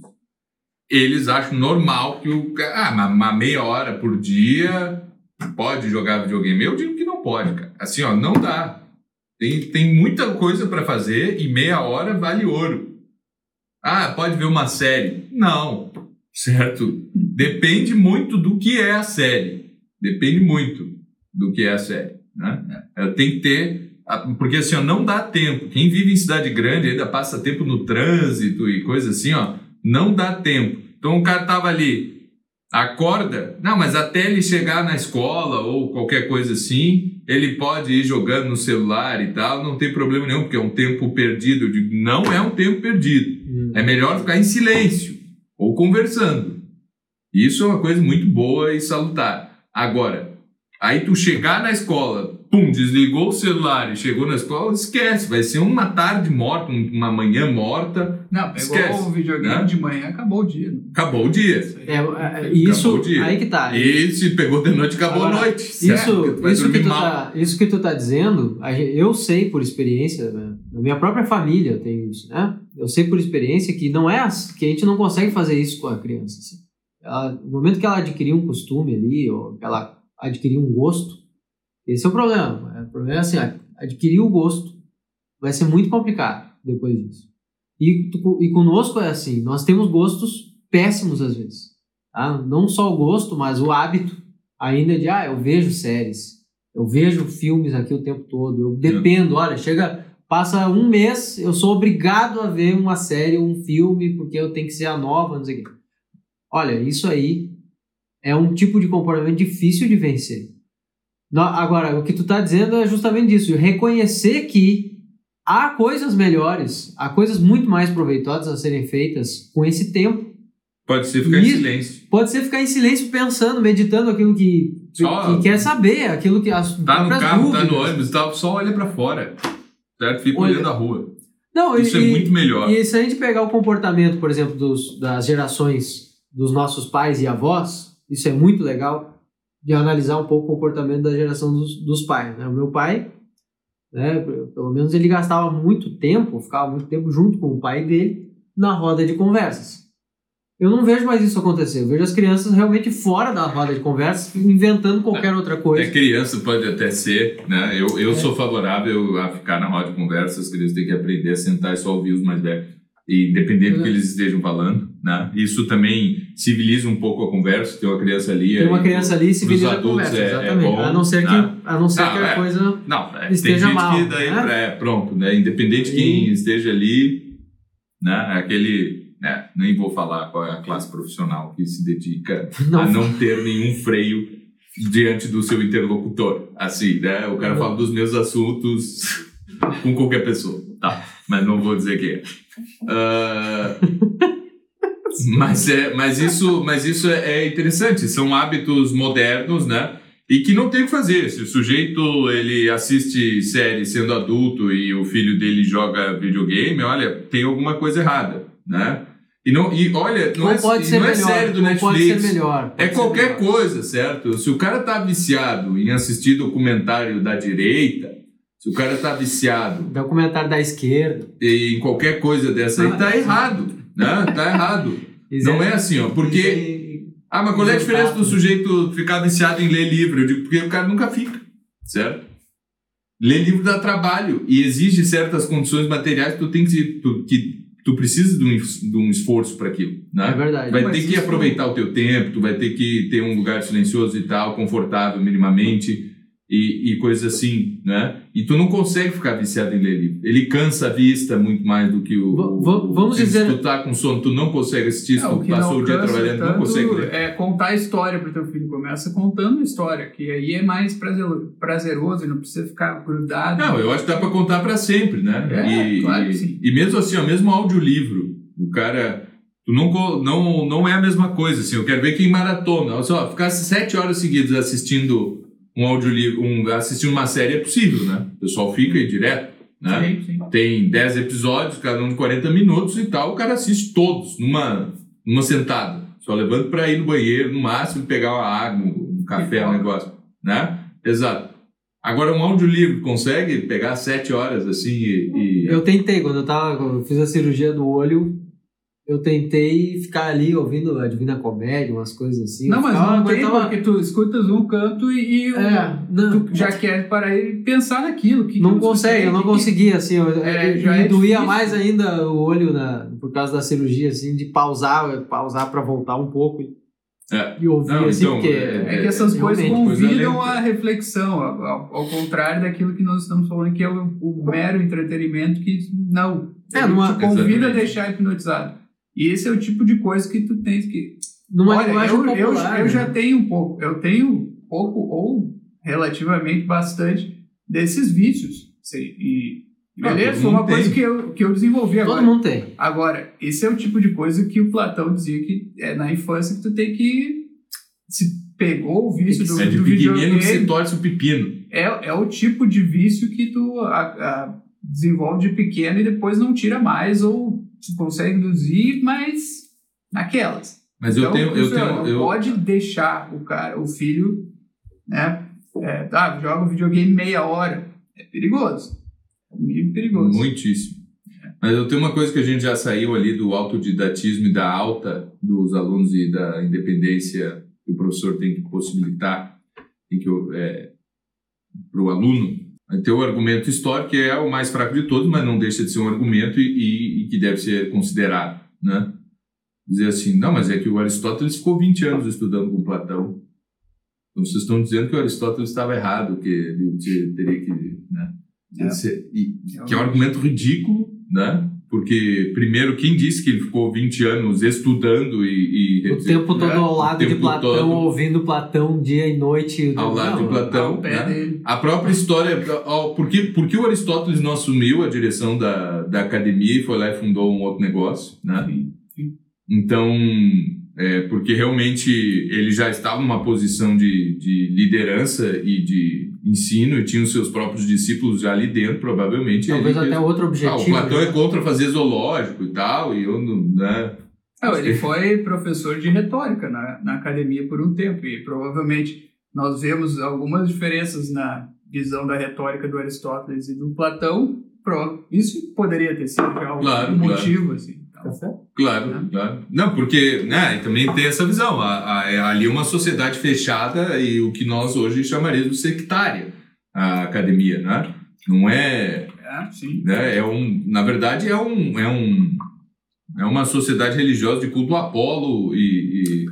Eles acham normal que o ah, uma meia hora por dia pode jogar videogame. Eu digo que não pode, cara. Assim, ó, não dá. Tem, tem muita coisa para fazer e meia hora vale ouro. Ah, pode ver uma série? Não. Certo? Depende muito do que é a série. Depende muito do que é a série. Né? Tem que ter. Porque assim, ó, não dá tempo. Quem vive em cidade grande ainda passa tempo no trânsito e coisa assim, ó. Não dá tempo. Então o cara tava ali, acorda. Não, mas até ele chegar na escola ou qualquer coisa assim, ele pode ir jogando no celular e tal, não tem problema nenhum, porque é um tempo perdido. Eu digo, não é um tempo perdido. Hum. É melhor ficar em silêncio ou conversando. Isso é uma coisa muito boa e salutar. Agora, aí tu chegar na escola, pum, desligou o celular e chegou na escola, esquece, vai ser uma tarde morta, um- uma manhã morta, Não, pegou Esquece, o videogame né? de manhã, acabou o dia. acabou o dia. É, é, isso, Acabou o dia. aí que tá. E se pegou de noite, acabou Agora, a noite. Isso, certo? Isso, que tu mal. tá, isso que tu tá dizendo, eu sei por experiência, né? na minha própria família eu tenho isso, né? Eu sei por experiência que não é que a gente não consegue fazer isso com a criança. assim. Ela- no momento que ela adquirir um costume ali, ou que ela adquirir um gosto, esse é o problema. É, O problema é assim, adquirir o gosto vai ser muito complicado depois disso. E, e conosco é assim, nós temos gostos péssimos às vezes. Tá? Não só o gosto, mas o hábito ainda de, ah, eu vejo séries, eu vejo filmes aqui o tempo todo, eu dependo, olha, chega, passa um mês, eu sou obrigado a ver uma série, um filme, porque eu tenho que ser a nova, não sei o quê. Olha, isso aí é um tipo de comportamento difícil de vencer. Agora, o que tu tá dizendo é justamente isso, reconhecer que há coisas melhores, há coisas muito mais proveitosas a serem feitas com esse tempo. Pode ser ficar em Isso. silêncio. Pode ser ficar em silêncio pensando, meditando aquilo que, Só- que quer saber, aquilo que as Tá no carro, tá dúvidas. no ônibus e tal, só olha pra fora. Certo? Fica Olha- olhando a rua. Não, Isso e, é muito melhor. E se a gente pegar o comportamento, por exemplo, dos, das gerações dos nossos pais e avós, isso é muito legal de analisar um pouco o comportamento da geração dos, dos pais. Né? O meu pai, né, pelo menos ele gastava muito tempo, ficava muito tempo junto com o pai dele na roda de conversas. Eu não vejo mais isso acontecer. Eu vejo as crianças realmente fora da roda de conversas, inventando qualquer outra É coisa. criança, pode até ser, né? Eu, eu É. sou favorável a ficar na roda de conversa, as crianças têm que aprender a sentar e só ouvir os mais velhos. E independente do que É. eles estejam falando, né? Isso também civiliza um pouco a conversa, tem uma criança ali. Tem uma criança ali e vira a conversa, é- é exatamente. bom, a não ser que, né? a, não ser Não, que a é. coisa Não, é, Esteja tem gente mal, que daí, né? é, pronto, né? Independente de quem esteja ali, né? Aquele, né? Nem vou falar qual é a classe profissional que se dedica *laughs* não a não ter nenhum freio diante do seu interlocutor. Assim, né? O cara Não. fala dos meus assuntos com qualquer pessoa. Tá, mas não vou dizer quem é. *laughs* Ah, mas, é mas isso, mas isso é é interessante. São hábitos modernos, né? E que não tem o que fazer. Se o sujeito ele assiste série sendo adulto e o filho dele joga videogame, olha, tem alguma coisa errada, né? E, não, e olha, não é, pode ser não é melhor, série do Netflix. pode ser melhor. É qualquer melhor. coisa, certo? Se o cara tá viciado em assistir documentário da direita, se o cara tá viciado Documentário da esquerda. em qualquer coisa dessa aí, Ah, tá é. errado, né? Tá errado. Não é assim, ó, porque... Ah, mas qual é a diferença do sujeito ficar viciado em ler livro? Eu digo, porque o cara nunca fica, certo? Ler livro dá trabalho e exige certas condições materiais que tu tem que, tu- que tu precisa de um, de um esforço para aquilo, né? É verdade. Vai ter que aproveitar o teu tempo, tu vai ter que ter um lugar silencioso e tal, confortável minimamente e, e coisas assim, né? E tu não consegue ficar viciado em ler livro. Ele cansa a vista muito mais do que o... Va- o- va- o- vamos se dizer- tu tá com sono, tu não consegue assistir, se É, o tu passou não o dia trabalhando, não tanto consegue ler. É contar a história pro teu filho. Começa contando a história, que aí é mais prazer- prazeroso e não precisa ficar grudado. Não, eu acho que dá pra contar pra sempre, né? É, e, claro que e- sim. e mesmo assim, ó, mesmo audiolivro, o cara. Tu não, não, não é a mesma coisa, assim. Eu quero ver quem maratona. Olha só, ficar sete horas seguidas assistindo um audiolivro, um, assistindo uma série é possível, né? O pessoal fica aí direto, né? Sim, sim. Tem 10 episódios, cada um de 40 minutos e tal, o cara assiste todos numa, numa sentada. Só levanta pra ir no banheiro, no máximo, pegar uma água, um café, um negócio, né? Exato. Agora, um audiolivro consegue pegar sete horas assim e. e- Eu tentei, quando eu tava, quando eu fiz a cirurgia do olho, eu tentei ficar ali ouvindo a Divina Comédia, umas coisas assim. Não, mas ficava- não tem, aguentava- porque tu escutas um canto e, e É, não, tu já quer parar e pensar naquilo. Que não consegue, eu não que- conseguia, assim, eu, É, eu- já me é doía difícil. mais ainda o olho na, por causa da cirurgia, assim, de pausar, pausar pra voltar um pouco e, É. e ouvir, Não, assim, então, porque... é- É que essas coisas convidam à reflexão, ao, ao- contrário daquilo que nós estamos falando, que é o, o mero entretenimento, que não. É, numa- te convida a Exatamente. deixar hipnotizado. E esse é o tipo de coisa que tu tens que. Numa Olha, linguagem eu, eu, popular, eu né? já tenho um pouco, eu tenho pouco ou relativamente bastante desses vícios. Sim, e Ah, beleza, foi uma coisa tem. que eu, que eu desenvolvi agora. Todo mundo tem. Agora, esse é o tipo de coisa que o Platão dizia que é na infância que tu tem que. Se pegou o vício do, É de do pequenino que se videogame, torce o pepino. é, é o tipo de vício que tu a- a- desenvolve de pequeno e depois não tira mais, ou tu consegue induzir, mas naquelas. Mas eu Então, tenho. Eu você tenho não eu, pode deixar o cara, o filho, né? É, tá, joga o videogame meia hora. É perigoso. É meio perigoso. Muitíssimo. Mas eu tenho uma coisa que a gente já saiu ali do autodidatismo e da alta dos alunos e da independência que o professor tem que possibilitar tem que é, para o aluno. O argumento histórico, é o mais fraco de todos, mas não deixa de ser um argumento e, e- e que deve ser considerado. Né? Dizer assim, não, mas é que o Aristóteles ficou 20 anos estudando com Platão. Então vocês estão dizendo que o Aristóteles estava errado, que ele te- teria que. Né? É. Ser- e- que é um argumento ridículo, né? Porque, primeiro, quem disse que ele ficou 20 anos estudando e. e O tempo todo né? ao lado de Platão, todo ouvindo Platão dia e noite. Ao lado de Não, Platão. Ao pé né? A própria história. Por que, por que o Aristóteles não assumiu a direção da, da academia e foi lá e fundou um outro negócio, né? Sim, sim. Então, é, porque realmente ele já estava numa posição de, de liderança e de ensino e tinha os seus próprios discípulos já ali dentro, provavelmente. Talvez até fez- outro Ah, objetivo. o Platão né? é contra fazer zoológico e tal, e eu não. Né? Não, ele foi professor de retórica na, na academia por um tempo e provavelmente nós vemos algumas diferenças na visão da retórica do Aristóteles e do Platão. Pro- Isso poderia ter sido já um Claro, motivo, assim. Então, Tá certo? Claro, Né? claro. Não, porque né, também tem essa visão. A, a- é ali uma sociedade fechada e o que nós hoje chamaríamos de sectária, a academia, né? Não é, é, sim. né? É um, na verdade, é um, é um, é uma sociedade religiosa de culto a Apolo e,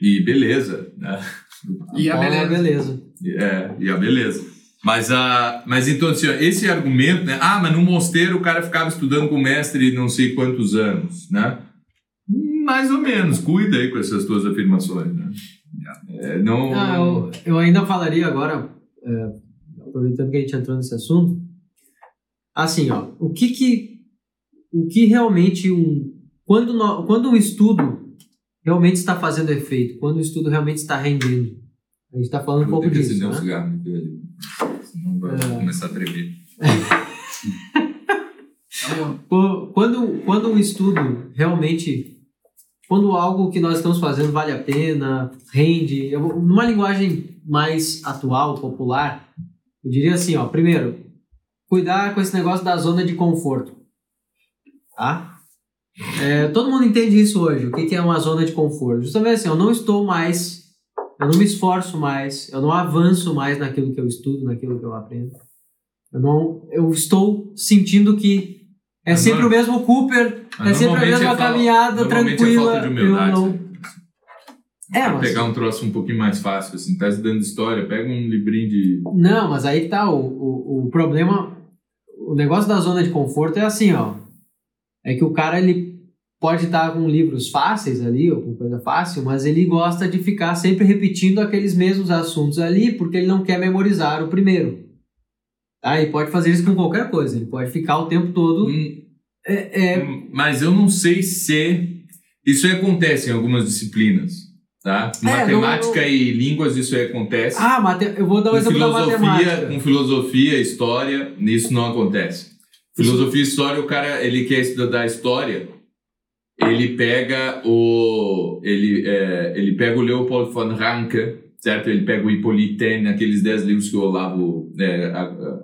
e, e beleza, né? E a Bola, beleza. beleza. É, e a beleza. Mas, a, mas então, assim, ó, esse argumento, né? Ah, mas no mosteiro o cara ficava estudando com o mestre não sei quantos anos, né? Mais ou menos, cuida aí com essas tuas afirmações, né? É, não... Ah, eu, eu ainda falaria agora, é, aproveitando que a gente entrou nesse assunto, assim, ó, o que que, o que realmente um, quando, nó- quando um estudo realmente está fazendo efeito, quando o estudo realmente está rendendo, a gente está falando um pouco disso, acender um né? cigarro. Senão vai É. começar a tremer. *laughs* Quando, quando um estudo realmente. Quando algo que nós estamos fazendo vale a pena, rende, eu numa linguagem mais atual, popular, eu diria assim: ó, primeiro, cuidar com esse negócio da zona de conforto. Tá? É, todo mundo entende isso hoje, o que que é uma zona de conforto. Justamente assim, eu não estou mais, eu não me esforço mais, eu não avanço mais naquilo que eu estudo, naquilo que eu aprendo. Eu, não, eu estou sentindo que é sempre o mesmo Cooper, é sempre a mesma é caminhada tranquila. É falta de humildade. Eu não... É, mas... Pegar um troço um pouquinho mais fácil, assim, tá estudando história, pega um livrinho de. Não, mas aí tá o, o, o problema. O negócio da zona de conforto é assim, ó. É que o cara ele pode estar com livros fáceis ali, ou com coisa fácil, mas ele gosta de ficar sempre repetindo aqueles mesmos assuntos ali, porque ele não quer memorizar o primeiro. Tá? E pode fazer isso com qualquer coisa, ele pode ficar o tempo todo. Hum, é, é... hum, Mas eu não sei se. Isso aí acontece em algumas disciplinas. Tá? É, matemática não- e línguas, isso aí acontece. Ah, mate... eu vou dar um exemplo da filosofia, matemática. com filosofia, história, isso não acontece. Filosofia e história, o cara, ele quer estudar história, ele pega o ele, é, ele pega o Leopold von Ranke, certo? Ele pega o Hippolyte, aqueles 10 livros que o Olavo é, a-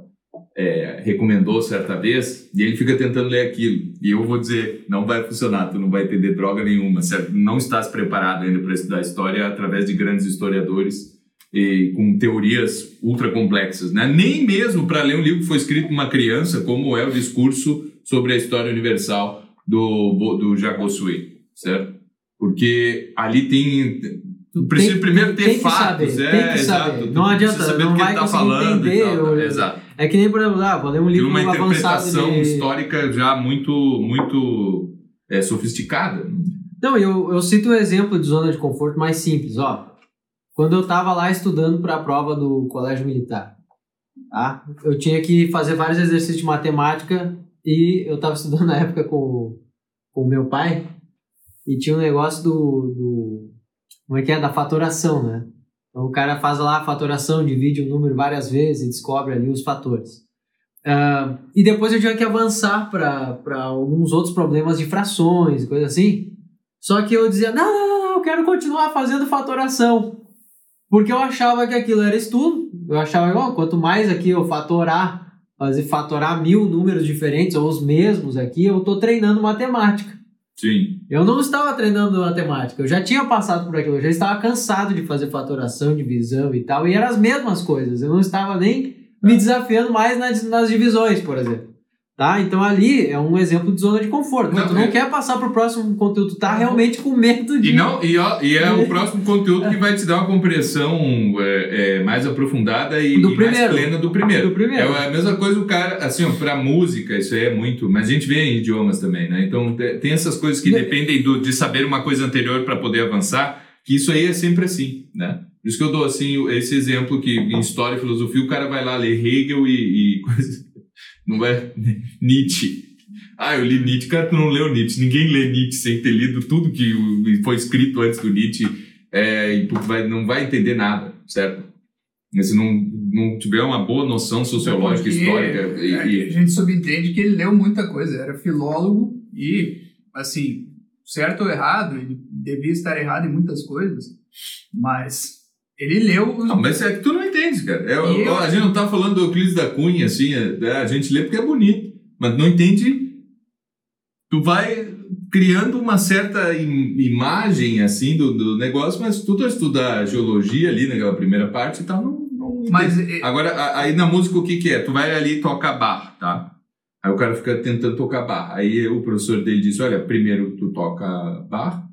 é, recomendou certa vez, e ele fica tentando ler aquilo. E eu vou dizer, não vai funcionar, tu não vai entender droga nenhuma, certo? Não estás preparado ainda para estudar história através de grandes historiadores e com teorias ultra complexas, né? Nem mesmo para ler um livro que foi escrito por uma criança, como é o discurso sobre a história universal do do Bossuet, certo? Porque ali tem tu precisa Tem- primeiro ter tem fatos, saber, é, exato. Não adianta, saber não vai ele tá conseguir falando entender, tal, ou- exato. É que nem, por exemplo, ah, vou ler um Tem livro uma interpretação de... histórica já muito muito é, sofisticada. Não, eu, eu cito um exemplo de zona de conforto mais simples, ó. Quando eu tava lá estudando para a prova do colégio militar, tá? Eu tinha que fazer vários exercícios de matemática e eu tava *laughs* estudando na época com o meu pai e tinha um negócio do, do como é que é da fatoração, né? Então o cara faz lá a fatoração, divide o número várias vezes e descobre ali os fatores. Ah, e depois eu tinha que avançar para alguns outros problemas de frações, coisa assim. Só que eu dizia, não, não, não, não, eu quero continuar fazendo fatoração. Porque eu achava que aquilo era estudo. Eu achava, ó, quanto mais aqui eu fatorar, fazer fatorar mil números diferentes, ou os mesmos aqui, eu tô treinando matemática. Sim. Eu não estava treinando matemática, eu já tinha passado por aquilo, eu já estava cansado de fazer fatoração, divisão e tal, e eram as mesmas coisas, eu não estava nem me desafiando mais nas, nas divisões, por exemplo. Tá? Então ali é um exemplo de zona de conforto. Não, tu não é- quer passar pro próximo conteúdo, tu tá realmente com medo de. E, não, e, ó, e é o *laughs* próximo conteúdo que vai te dar uma compreensão é, é, mais aprofundada e, Do e mais plena do primeiro. Do primeiro. É a mesma coisa o cara, assim, ó, pra música, isso aí é muito. Mas a gente vê em idiomas também, né? Então te- tem essas coisas que dependem do, de saber uma coisa anterior para poder avançar, que isso aí é sempre assim, né? Por isso que eu dou, assim, o- esse exemplo que em história e filosofia o cara vai lá ler Hegel e, e *laughs* coisa. Não vai. Nietzsche. Ah, eu li Nietzsche. Cara, tu não leu Nietzsche. Ninguém lê Nietzsche sem ter lido tudo que foi escrito antes do Nietzsche. É, e vai, não vai entender nada, certo? Se não, não tiver uma boa noção sociológica, histórica. E, é, e- A gente subentende que ele leu muita coisa, era filólogo e, assim, certo ou errado, ele devia estar errado em muitas coisas, mas ele leu. Não, mas é que tu não entende, cara. É, eu- A gente não tá falando do Euclides da Cunha, assim, é- a gente lê porque é bonito, mas não entende. Tu vai criando uma certa im- imagem, assim, do, do negócio, mas tu tu estuda geologia ali naquela primeira parte e tal, não, não Mas é, Agora, aí na música o que que é? Tu vai ali e toca bar, tá? Aí o cara fica tentando tocar bar. Aí o professor dele diz, olha, primeiro tu toca bar,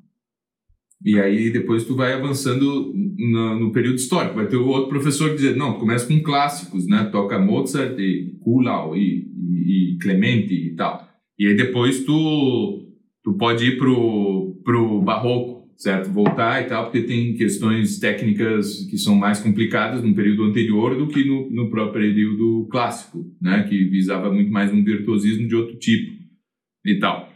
e aí depois tu vai avançando no, no período histórico. Vai ter o outro professor que diz, não, tu começa com clássicos, né? Toca Mozart e Kuhlau e, e, e Clementi e tal. E aí depois tu, tu pode ir pro, pro barroco, certo? Voltar e tal, porque tem questões técnicas que são mais complicadas no período anterior do que no, no próprio período clássico, né? Que visava muito mais um virtuosismo de outro tipo e tal.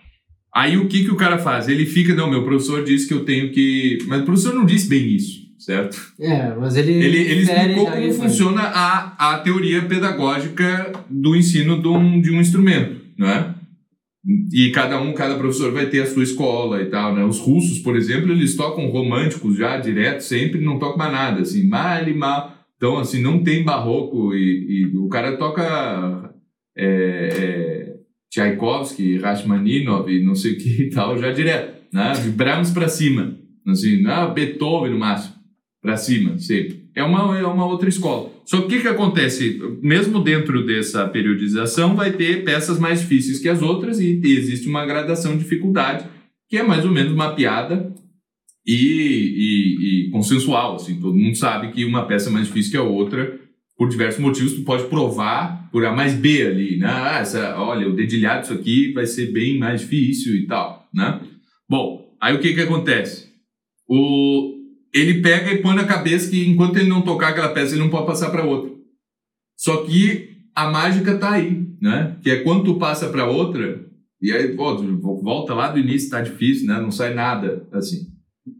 Aí o que, que o cara faz? Ele fica, não, meu professor disse que eu tenho que. Mas o professor não disse bem isso, certo? É, mas ele. Ele, ele explicou como né? funciona a, a teoria pedagógica do ensino de um, de um instrumento, não é? E cada um, cada professor vai ter a sua escola e tal, né? Os russos, por exemplo, eles tocam românticos já direto, sempre não tocam mais nada, assim, mal e mal. Então, assim, não tem barroco e, e o cara toca é, é, Tchaikovsky, Rachmaninoff e não sei o que e tal, já direto, né? De Brahms pra cima, assim, ah, Beethoven no máximo, pra cima, sempre. É uma, é uma outra escola. só que o que, que acontece? Mesmo dentro dessa periodização, vai ter peças mais difíceis que as outras e existe uma gradação de dificuldade que é mais ou menos mapeada e, e, e consensual. Assim, todo mundo sabe que uma peça é mais difícil que a outra por diversos motivos, tu pode provar por A mais B ali, né? Ah, essa, olha, o dedilhado disso aqui vai ser bem mais difícil e tal, né? Bom, aí o que que acontece? O, ele pega e põe na cabeça que enquanto ele não tocar aquela peça, ele não pode passar para outra. Só que a mágica tá aí, né? Que é quando tu passa para outra, e aí, pô, volta lá do início, tá difícil, né? Não sai nada, assim.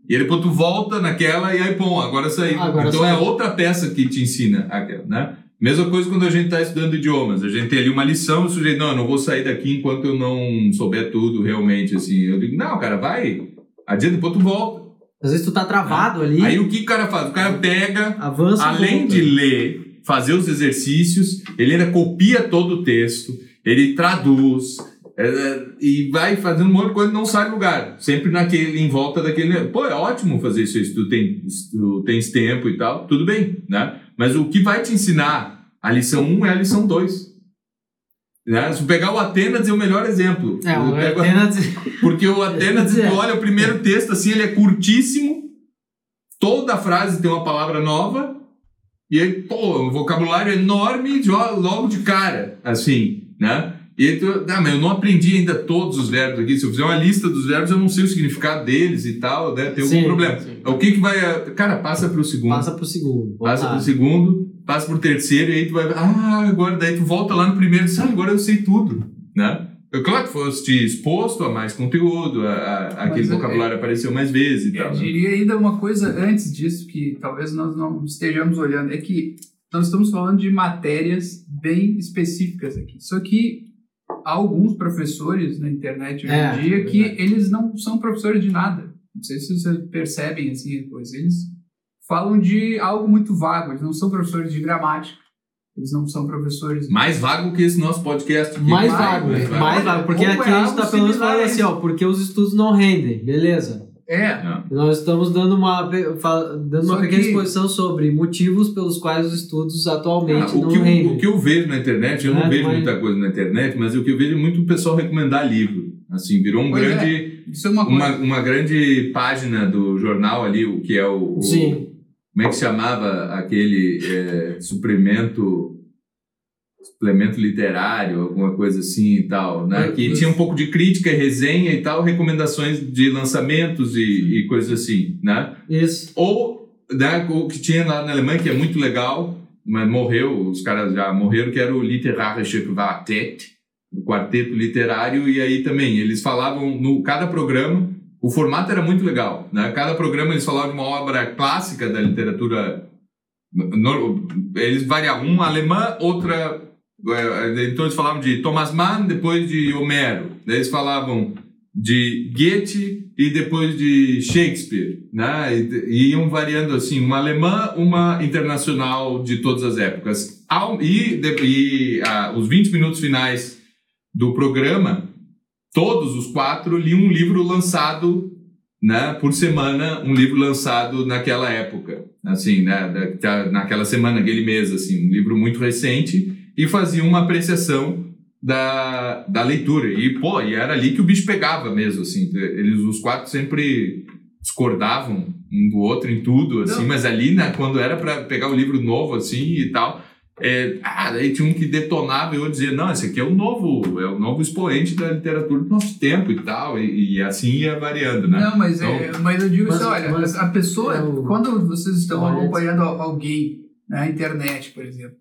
E aí depois tu volta naquela e aí, pô, agora saiu. Agora então é outra peça que te ensina aquela, né? Mesma coisa quando a gente está estudando idiomas. A gente tem ali uma lição, o sujeito, não, eu não vou sair daqui enquanto eu não souber tudo realmente, assim. Eu digo, não, cara, vai, adianta, depois tu volta. Às vezes tu tá travado ali. Aí o que o cara faz? O cara pega, Avança além de ler, fazer os exercícios, ele ainda copia todo o texto, ele traduz, é, e vai fazendo um monte de coisa e não sai do lugar. Sempre naquele, em volta daquele. Pô, é ótimo fazer isso se tu, tem, se tu tens tempo e tal, tudo bem, né? Mas o que vai te ensinar a lição 1 é a lição 2. Né? Se pegar o Atenas é o melhor exemplo. É, o Atenas... *laughs* Porque o Atenas, tu olha o primeiro texto assim, ele é curtíssimo, toda frase tem uma palavra nova, e aí, pô, um vocabulário enorme logo de cara, assim, né? E aí tu, ah, mas eu não aprendi ainda todos os verbos aqui. Se eu fizer uma lista dos verbos, eu não sei o significado deles e tal, né? Tem algum sim, problema. Sim. O que que vai... Cara, passa para o segundo. Passa para o segundo. Passa para o segundo, passa para o terceiro e aí tu vai... Ah, agora daí tu volta lá no primeiro e diz, ah, agora eu sei tudo, né? Eu, claro que foste exposto a mais conteúdo, a, a aquele vocabulário é, apareceu mais vezes e eu tal. Eu né? diria ainda uma coisa antes disso que talvez nós não estejamos olhando, é que nós estamos falando de matérias bem específicas aqui. Só que há alguns professores na internet hoje é, em dia é que eles não são professores de nada. Não sei se vocês percebem assim depois. Eles falam de algo muito vago, eles não são professores de gramática. Eles não são professores. Mais vago que esse nosso podcast. Aqui. Mais, vago, mais vago. Mais vago. Porque aqui a gente está pelo menos falando assim, ó, porque os estudos não rendem, beleza. É. Nós estamos dando uma, dando uma pequena que... exposição sobre motivos pelos quais os estudos atualmente ah, não que rendem. O que eu vejo na internet, eu não, não é, vejo muita coisa na internet, mas o que eu vejo é muito o pessoal recomendar livro. Assim, virou um pois é, grande. É. Isso é uma, uma, uma, grande página do jornal ali, o que é o. o Sim. Como é que chamava aquele é, suplemento suplemento literário, alguma coisa assim e tal, né? Que tinha um pouco de crítica resenha e tal, recomendações de lançamentos e, e coisas assim, né? Isso. Ou né, o que tinha lá na Alemanha, que é muito legal, mas morreu, os caras já morreram, que era o Literarische Quartett, o quarteto literário, e aí também eles falavam no cada programa, o formato era muito legal, né? Cada programa eles falavam de uma obra clássica da literatura eles variavam, uma alemã, outra então eles falavam de Thomas Mann, depois de Homero. Eles falavam de Goethe e depois de Shakespeare, né? E, iam variando assim, uma alemã, uma internacional de todas as épocas. E, e os 20 minutos finais do programa, todos os quatro liam um livro lançado né, por semana, um livro lançado naquela época, assim, né, naquela semana, aquele mês, assim, um livro muito recente e faziam uma apreciação da, da leitura. E, pô, e era ali que o bicho pegava mesmo, assim. Eles, os quatro sempre discordavam um do outro em tudo, assim, Não. mas ali, né, quando era para pegar o livro novo, assim, e tal, é, ah, daí tinha um que detonava e eu dizia, não, esse aqui é o novo, é o novo expoente da literatura do nosso tempo e tal, e, e assim ia variando, né? Não, mas, então, é, mas eu digo assim, olha, mas, a pessoa, é o... quando vocês estão acompanhando alguém na internet, por exemplo,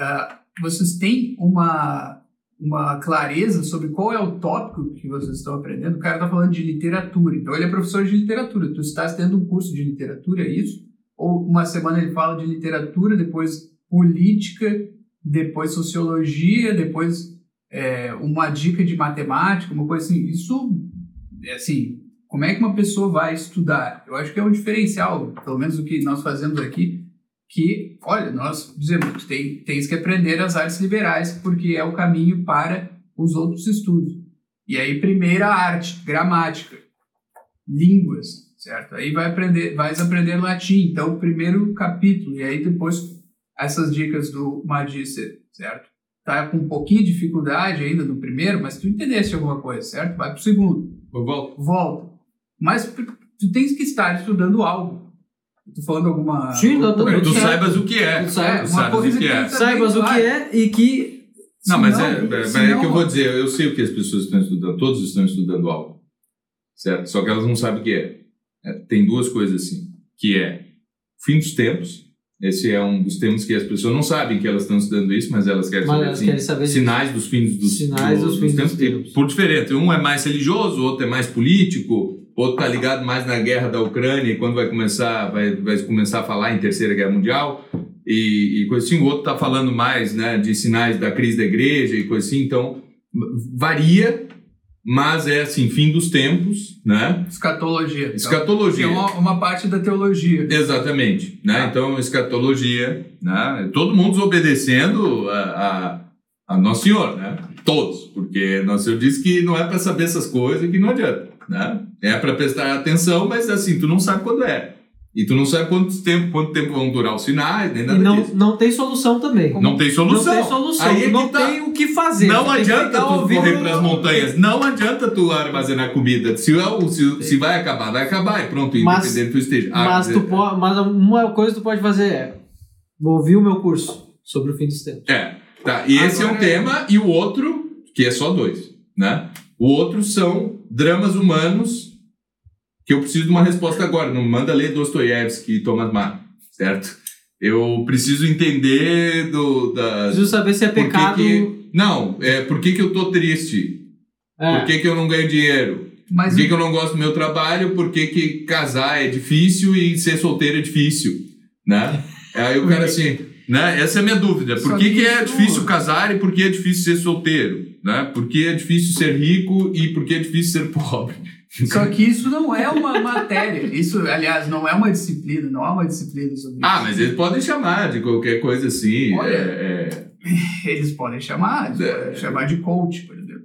uh, vocês têm uma, uma clareza sobre qual é o tópico que vocês estão aprendendo. O cara está falando de literatura, então ele é professor de literatura. Tu estás tendo um curso de literatura, é isso? Ou uma semana ele fala de literatura, depois política, depois sociologia, depois é, uma dica de matemática, uma coisa assim. Isso, é assim, como é que uma pessoa vai estudar? Eu acho que é um diferencial, pelo menos o que nós fazemos aqui, que, olha, nós dizemos, tem, tens que aprender as artes liberais porque é o caminho para os outros estudos. E aí, primeira arte, gramática, línguas, certo? Aí vai aprender, vais aprender latim, então, primeiro capítulo, e aí depois essas dicas do Magister, certo? Tá com um pouquinho de dificuldade ainda no primeiro, mas tu entendeste alguma coisa, certo? Vai pro segundo. Volta. Volta. Mas tu tens que estar estudando algo. Tu falando alguma. Sim, não, Tu Tudo certo. saibas o que é. Tu saibas. É, Tu uma sabes coisa o que é. que- Saibas o que é e que. Não, mas é, é, é que eu vou dizer, eu sei o que as pessoas estão estudando, todos estão estudando algo, certo? Só que elas não sabem o que é. É, Tem duas coisas assim, que é fim dos tempos, esse é um dos temas que as pessoas não sabem que elas estão estudando isso, mas elas querem Mas saber, elas assim, querem saber sinais dos fins dos, Sinais dos fins dos tempos. e por diferente, um é mais religioso, outro é mais político, outro tá ligado mais na guerra da Ucrânia, e quando vai começar, vai, vai começar a falar em Terceira Guerra Mundial, e, e coisa assim, o outro tá falando mais, né, de sinais da crise da igreja e coisa assim, então varia, mas é assim, fim dos tempos, né? Escatologia. então. Que Escatologia. é uma, uma parte da teologia. Exatamente, né? Tá. Então, escatologia, né? Todo mundo obedecendo a, a, a Nosso Senhor, né? Todos, porque Nosso Senhor disse que não é para saber essas coisas que não adianta, né? É para prestar atenção, mas assim, tu não sabe quando é. E tu não sabe quanto tempo, quanto tempo vão durar os sinais, nem nada E não, disso. não tem solução também. Não tem solução. Não tem solução. Aí é tu não tá. tem o que fazer. Não Tu adianta tu ouvindo- correr para as montanhas. Não adianta tu armazenar comida. Se, é se, se vai acabar, vai acabar. E pronto, Mas- independente tu esteja. Ah, Mas, tu po- mas uma coisa que tu pode fazer é ouvir o meu curso sobre o fim dos tempos. É, tá. E esse é um Agora- tema, e o outro, que é só dois, né? O outro são dramas humanos, que eu preciso de uma resposta agora. Não manda ler Dostoiévski e Thomas Mann, certo? Eu preciso entender do, da... Preciso saber se é por que pecado. que- não, é por que, que eu tô triste? É. Por que, que eu não ganho dinheiro? Mas Por que, que eu não gosto do meu trabalho? Por que, que casar é difícil e ser solteiro é difícil? Né? Aí o cara assim, né? Essa é a minha dúvida. Por que, que que é difícil casar e por que é difícil ser solteiro? Né? Por que é difícil ser rico e por que é difícil ser *laughs* pobre? Só que isso não é uma matéria. Isso, aliás, não é uma disciplina. Não há uma disciplina sobre Ah, isso. mas eles podem chamar de qualquer coisa assim. Olha, é- é- *laughs* Eles podem chamar, eles É. podem chamar de coach, por exemplo.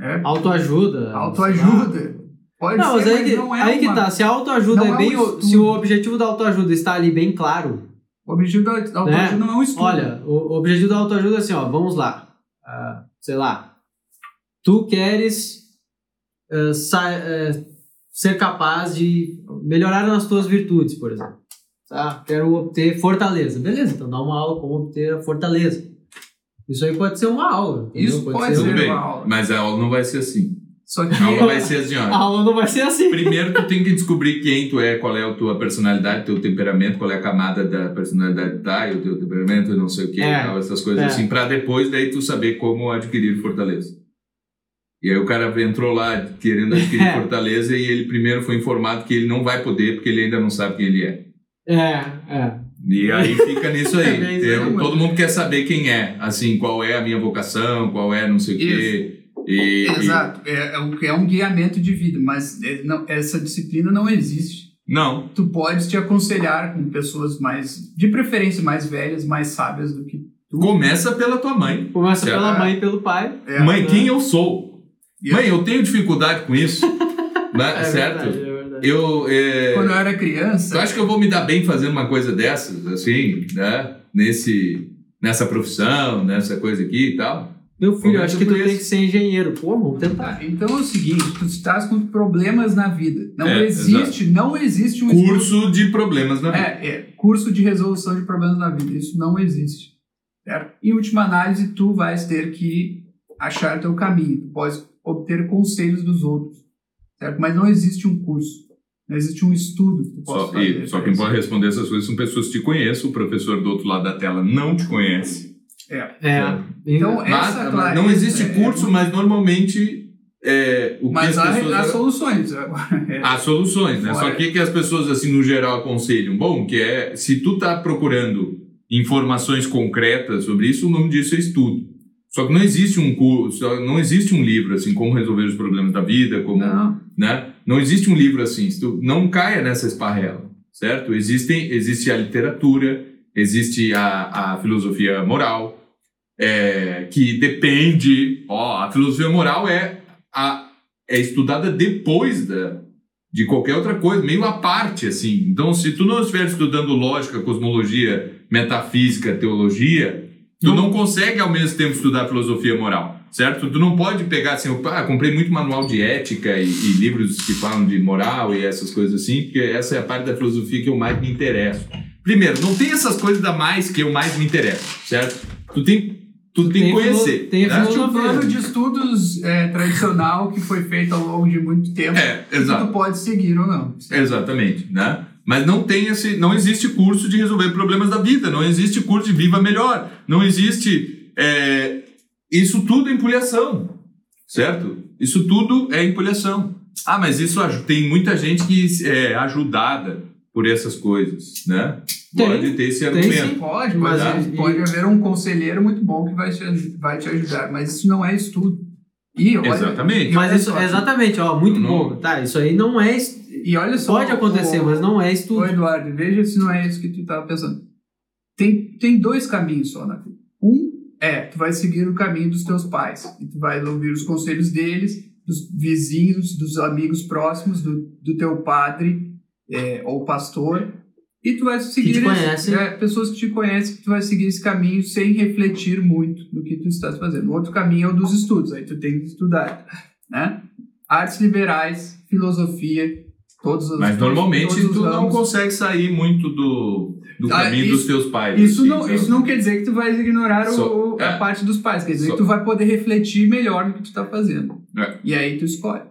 É, Autoajuda. autoajuda. Pode Não, ser, mas aí, mas que, não é aí que uma- tá. Se a autoajuda é é bem. se o objetivo da autoajuda está ali bem claro, O objetivo da da autoajuda Né? não é um estudo. Olha, o o objetivo da autoajuda é assim, ó, vamos lá. Ah, sei lá. Tu queres sa- eh, ser capaz de melhorar nas tuas virtudes, por exemplo. Tá? Quero obter fortaleza. Beleza, então dá uma aula como obter a fortaleza. Isso aí pode ser uma aula. entendeu? Isso pode Tudo ser bem, uma aula. mas a aula não vai ser assim. Só que A aula vai *laughs* ser assim, A ó. aula não vai ser assim. Primeiro tu tem que descobrir quem tu é, qual é a tua personalidade, teu temperamento, qual é a camada da personalidade tá, e o teu temperamento, não sei o que, É, tal, essas coisas é. assim, pra depois daí tu saber como adquirir fortaleza. E aí o cara entrou lá querendo adquirir *laughs* É. fortaleza e ele primeiro foi informado que ele não vai poder porque ele ainda não sabe quem ele é. É, é. E aí fica nisso aí. *laughs* É todo mundo quer saber quem é, assim, qual é a minha vocação, qual é não sei o quê. E, e- Exato, é, é, o que é um guiamento de vida, mas é, não- essa disciplina não existe. não, Tu podes te aconselhar com pessoas mais, de preferência mais velhas, mais sábias do que tu. começa pela tua mãe. Começa Certo. pela mãe e pelo pai. É, mãe, né? quem eu sou? E Mãe, eu tenho dificuldade com isso. *laughs* né? É certo? verdade, é verdade. Eu, é, Quando eu era criança, tu acha que eu vou me dar bem fazendo uma coisa dessas, assim, né? Nesse, nessa profissão, nessa coisa aqui e tal? Meu filho, eu Começa acho que tu tem que ser engenheiro. Pô, vamos tentar. Tá, então é o seguinte, tu estás com problemas na vida. Não É, existe, não existe um estudo- Curso de problemas na vida. É, é, curso de resolução de problemas na vida. Isso não existe. Certo? Em última análise, tu vais ter que achar teu caminho. Tu pode obter conselhos dos outros. Certo? Mas não existe um curso. Não existe um estudo que tu possa Só, fazer. e, só quem pode responder essas coisas são pessoas que te conhecem, o professor do outro lado da tela não te conhece. É. Então, Mas, essa mas clareza não existe é- curso, mas normalmente é, o que Mas as há, pessoas... há soluções. É, Há soluções, né? Fora- Só que que as pessoas, assim, no geral, aconselham? Bom, que é, se tu tá procurando informações concretas sobre isso, o nome disso é estudo. Só que não existe um curso, não existe um livro, assim, como resolver os problemas da vida, como, não. né? Não existe um livro assim, se tu não caia nessa esparrela, certo? Existem, existe a literatura, existe a, a filosofia moral, é, que depende, ó, a filosofia moral é, a, é estudada depois da, de qualquer outra coisa, meio à parte, assim. Então, se tu não estiver estudando lógica, cosmologia metafísica, teologia, tu não consegue ao mesmo tempo estudar filosofia moral, certo? Tu não pode pegar assim, eu ah, comprei muito manual de ética e, e, livros que falam de moral e essas coisas assim, porque essa é a parte da filosofia que eu mais me interesso. Primeiro, não tem essas coisas da mais que eu mais me interesso, certo? Tu tem tu tem, que conhecer. Tem né? um plano de estudos é, tradicional que foi feito ao longo de muito tempo. É, exato. Que tu pode seguir ou não. Certo? Exatamente, né? Mas não tem esse, não existe curso de resolver problemas da vida, não existe curso de viva melhor, não existe é, isso tudo é empolhação, certo? Isso tudo é empolhação. Ah, mas isso tem muita gente que é ajudada por essas coisas, né? Tem, pode ter esse tem, argumento. sim. Pode, mas Tá. pode haver um conselheiro muito bom que vai te, vai te ajudar, mas isso não é estudo. E olha, Exatamente. e Mas isso, exatamente, ó, muito Não. bom. Tá, isso aí não é. E olha só. Pode acontecer, o- mas não é estudo. Ô Eduardo, veja se não é isso que tu estava pensando. Tem, tem dois caminhos só na vida. Um é, tu vai seguir o caminho dos teus pais. E tu vai ouvir os conselhos deles, dos vizinhos, dos amigos próximos, do, do teu padre é, ou pastor. E tu vai seguir te esse- é, pessoas que te conhecem, que tu vai seguir esse caminho sem refletir muito no que tu estás fazendo. O outro caminho é o dos estudos, aí tu tem que estudar, né? Artes liberais, filosofia, todos os Mas normalmente tu não ramos. consegue sair muito do, do Ah, caminho isso- dos teus pais. Isso assim, não, sabe? isso não quer dizer que tu vai ignorar o- Só- o- a é. parte dos pais, quer dizer Só- que tu vai poder refletir melhor no que tu tá fazendo. É. E aí tu escolhe.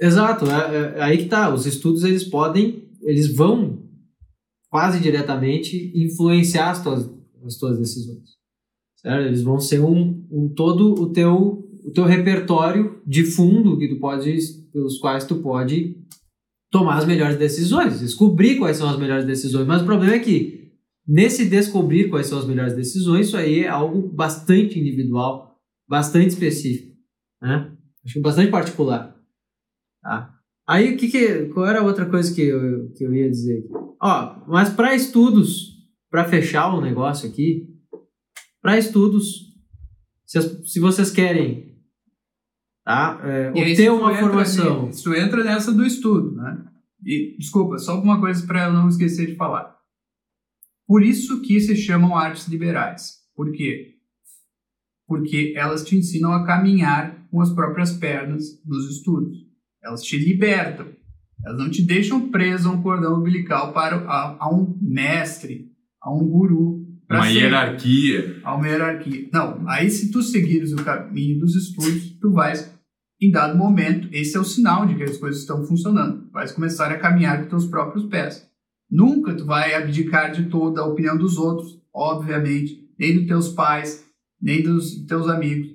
Exato, é, é aí que tá. Os estudos eles podem, eles vão quase diretamente influenciar as tuas, as tuas decisões. Certo? Eles vão ser um, um todo o teu o teu repertório de fundo que tu pode pelos quais tu pode tomar as melhores decisões, descobrir quais são as melhores decisões. Mas o problema é que nesse descobrir quais são as melhores decisões, isso aí é algo bastante individual, bastante específico, né? Acho que bastante particular. Tá? Aí, o que que, qual era a outra coisa que eu, que eu ia dizer? Ó, mas para estudos, para fechar o negócio aqui, para estudos, se, se vocês querem tá, é, obter uma formação, tu entra nessa do estudo, né? E, desculpa, só uma coisa para eu não esquecer de falar. Por isso que se chamam artes liberais. Por quê? Porque elas te ensinam a caminhar com as próprias pernas nos estudos. Elas te libertam. Elas não te deixam preso a um cordão umbilical para a, a um mestre, a um guru. Uma sempre hierarquia. a uma hierarquia. Não, aí se tu seguires o caminho dos estudos, tu vais, em dado momento, esse é o sinal de que as coisas estão funcionando. Vais começar a caminhar com teus próprios pés. Nunca tu vai abdicar de toda a opinião dos outros, obviamente, nem dos teus pais, nem dos teus amigos,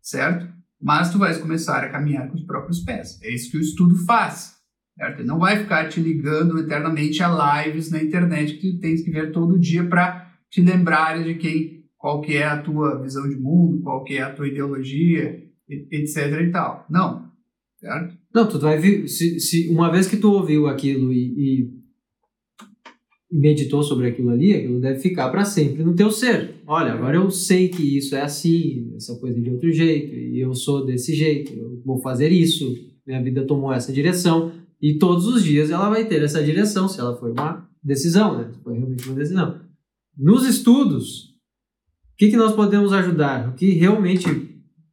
certo? Mas tu vais começar a caminhar com os próprios pés. É isso que o estudo faz, certo? Ele não vai ficar te ligando eternamente a lives na internet que tu tens que ver todo dia para te lembrar de quem, qual que é a tua visão de mundo, qual que é a tua ideologia, etc e tal. Não, certo? Não, tu vai vir. Se, se uma vez que tu ouviu aquilo e- e meditou sobre aquilo ali, aquilo deve ficar para sempre no teu ser. Olha, agora eu sei que isso é assim, essa coisa é de outro jeito, e eu sou desse jeito, eu vou fazer isso, minha vida tomou essa direção, e todos os dias ela vai ter essa direção, se ela foi uma decisão, né? Se foi realmente uma decisão. Nos estudos, o que, que nós podemos ajudar? O que realmente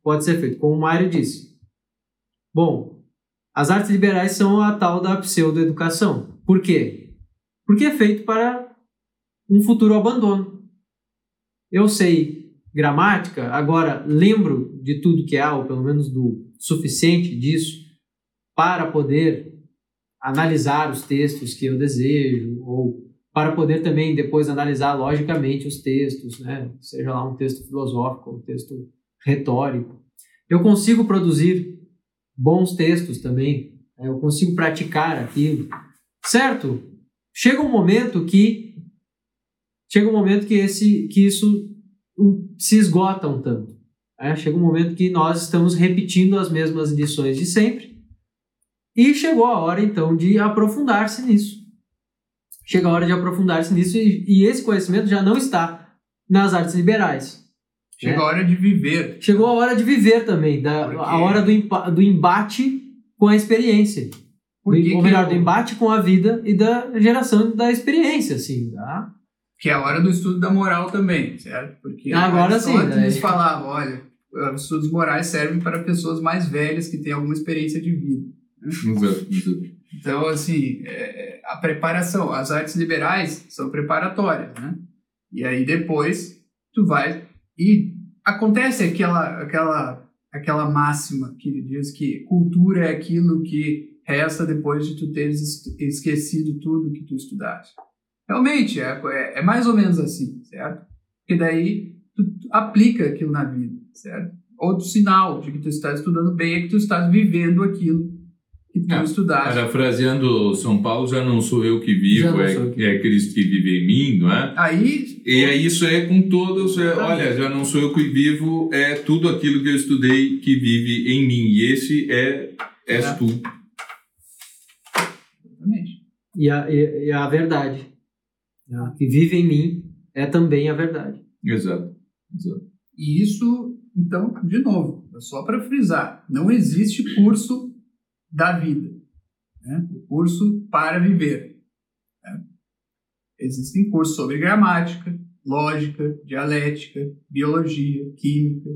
pode ser feito? Como o Mário disse. Bom, as artes liberais são a tal da pseudoeducação. Por quê? Porque é feito para um futuro abandono. Eu sei gramática, agora lembro de tudo que há, ou pelo menos do suficiente disso, para poder analisar os textos que eu desejo, ou para poder também depois analisar logicamente os textos, né? seja lá um texto filosófico, um texto retórico. Eu consigo produzir bons textos também, né? eu consigo praticar aquilo, certo? Chega um momento que chega um momento que esse que isso um, se esgota um tanto. né? Chega um momento que nós estamos repetindo as mesmas lições de sempre e chegou a hora então de aprofundar-se nisso. Chega a hora de aprofundar-se nisso e, e esse conhecimento já não está nas artes liberais. Chega É. a hora de viver. Chegou a hora de viver também, da, Porque- a hora do, do embate com a experiência. Por que ou melhor, eu- do embate com a vida e da geração da experiência, assim, tá? Que é a hora do estudo da moral também, certo? Porque Agora sim, Aristóteles né? falava, olha, os estudos morais servem para pessoas mais velhas que têm alguma experiência de vida. Exato, exato. Então, assim, é, a preparação, as artes liberais são preparatórias, né? E aí depois tu vai e acontece aquela aquela aquela máxima que diz que cultura é aquilo que resta depois de tu teres es- esquecido tudo que tu estudaste. Realmente, é, é, é mais ou menos assim, certo? Porque daí tu, tu aplica aquilo na vida, certo? Outro sinal de que tu está estudando bem é que tu estás vivendo aquilo que tu É, estudaste. Parafraseando São Paulo, já não sou eu que vivo, é, eu que é Cristo que vive em mim, não é? Aí, E é isso é com todos, é, olha, já não sou eu que vivo, é tudo aquilo que eu estudei que vive em mim. E esse é, és É. tu. E a, e, e a verdade. né? Que vive em mim é também a verdade. Exato. Exato. E isso, então, de novo, é só para frisar, não existe curso da vida, né? o curso para viver. né? Existem cursos sobre gramática, lógica, dialética, biologia, química,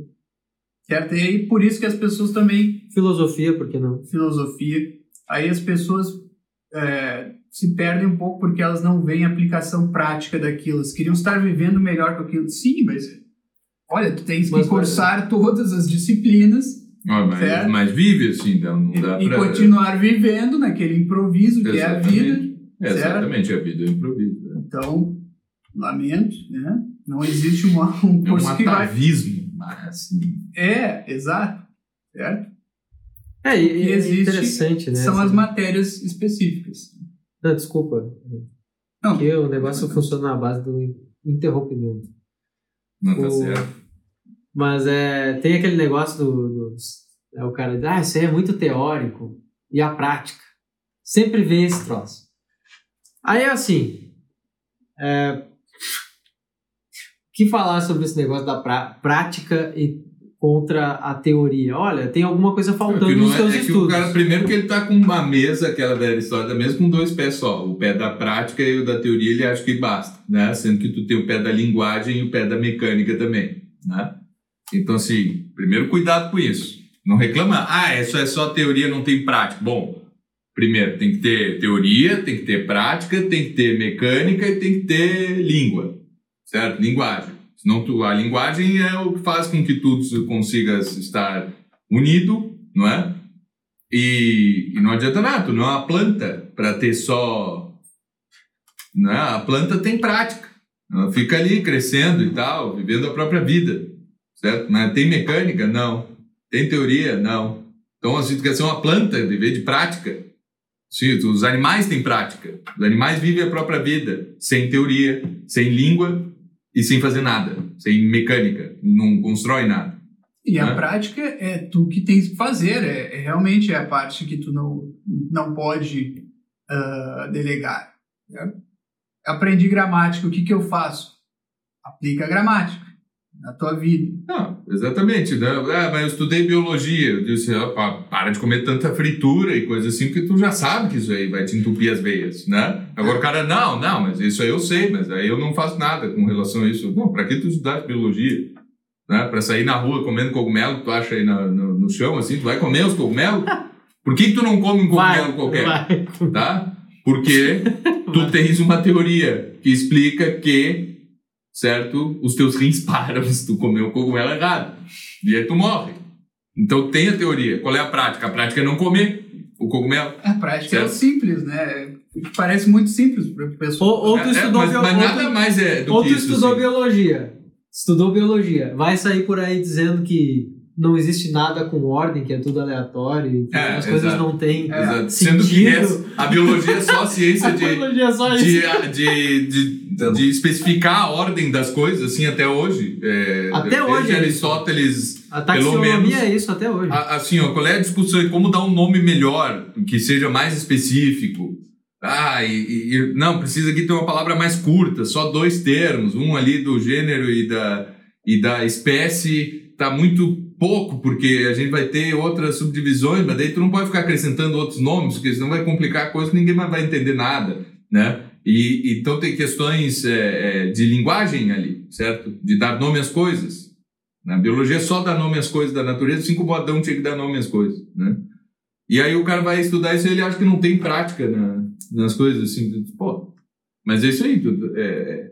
certo? E aí, por isso que as pessoas também Filosofia, por que não? filosofia. Aí as pessoas é, se perdem um pouco porque elas não veem a aplicação prática daquilo. Elas queriam estar vivendo melhor com aquilo. Sim, mas olha, tu tens que Mas, cursar todas as disciplinas Ó, mas, Certo. mas vive assim, então não e, dá e pra... continuar vivendo naquele improviso que é a vida. Exatamente. É, Exatamente, a vida é improviso. né? Então, lamento, né? Não existe uma, um É um curso que vai... atavismo, mas assim... É, exato. Certo? É, e, e é existe interessante, né? São as matérias específicas. Não, desculpa. Não. Porque o negócio funciona na base do interrompimento. Não tá O- certo. Mas é, tem aquele negócio do. do é, o cara diz, ah, isso aí é muito teórico. E a prática. Sempre vem esse troço. Aí assim. é, o que falar sobre esse negócio da prá- prática e contra a teoria? Olha, tem alguma coisa faltando não nos é- seus é que estudos. cara, primeiro que ele tá com uma mesa, aquela velha história da mesa, com dois pés só. O pé da prática e o da teoria, ele acha que basta, né? Sendo que tu tem o pé da linguagem e o pé da mecânica também, né? Então, assim, primeiro cuidado com isso. Não reclama, ah, isso é só teoria, não tem prática. Bom, primeiro, tem que ter teoria, tem que ter prática, tem que ter mecânica e tem que ter língua, certo? Linguagem. Senão tu, a linguagem é o que faz com que tu consigas estar unido, não é? E, e não adianta nada, tu não é uma planta para ter só. Né? A planta tem prática, ela fica ali crescendo e tal, vivendo a própria vida, certo? Mas tem mecânica? Não. Tem teoria? Não. Então, assim, tu quer ser uma planta, viver de prática. Sim, os animais têm prática. Os animais vivem a própria vida, sem teoria, sem língua e sem fazer nada, sem mecânica, não constrói nada. E a Né? prática é tu que tens que fazer, é, é realmente é a parte que tu não, não pode ah, delegar. né? Aprendi gramática, o que, que eu faço? Aplica a gramática na tua vida. Não, exatamente. Né? Ah, mas eu estudei biologia. Eu disse, ó, pa- para de comer tanta fritura e coisa assim, porque tu já sabe que isso aí vai te entupir as veias, né? Agora o cara, não, não, mas isso aí eu sei, mas aí eu não faço nada com relação a isso. Não, pra que tu estudaste biologia? Né? Pra sair na rua comendo cogumelo que tu acha aí na- no, no chão, assim, tu vai comer os cogumelos? Por que, que tu não come um cogumelo Vai, qualquer? vai. tá? Porque tu *laughs* tens uma teoria que explica que, certo, os teus rins *laughs* param se tu comer o cogumelo errado. E aí tu morre. Então tem a teoria. Qual é a prática? A prática é não comer o cogumelo. A prática é o Certo. simples, né? Parece muito simples para o pessoal. Ou, ou tu É, estudou, mas, bio- mas ou nada tu- mais é do ou que tu isso. estudou assim. biologia. Estudou biologia. Vai sair por aí dizendo que não existe nada com ordem, que é tudo aleatório, que É, as coisas exato. não têm. É. Exato. Sendo que sentido. essa- a biologia é só a ciência *laughs* A de, é só isso. de, de, de, de especificar a ordem das coisas, assim, até hoje. É, Até hoje é. Aristóteles A pelo taxonomia menos- é isso até hoje. A- Assim, ó, qual é a discussão? e Como dar um nome melhor, que seja mais específico? Ah, e, e- e- não, precisa aqui ter uma palavra mais curta, só dois termos, um ali do gênero e da, e da espécie, tá muito pouco, porque a gente vai ter outras subdivisões, mas daí tu não pode ficar acrescentando outros nomes, porque senão vai complicar a coisa ninguém mais vai entender nada, né? E, então tem questões é, é, de linguagem ali, certo? De dar nome às coisas. Na biologia só dá nome às coisas da natureza, assim como Adão tinha que dar nome às coisas, né? E aí o cara vai estudar isso e ele acha que não tem prática na, nas coisas, assim, pô, mas é isso aí, tu, é, é,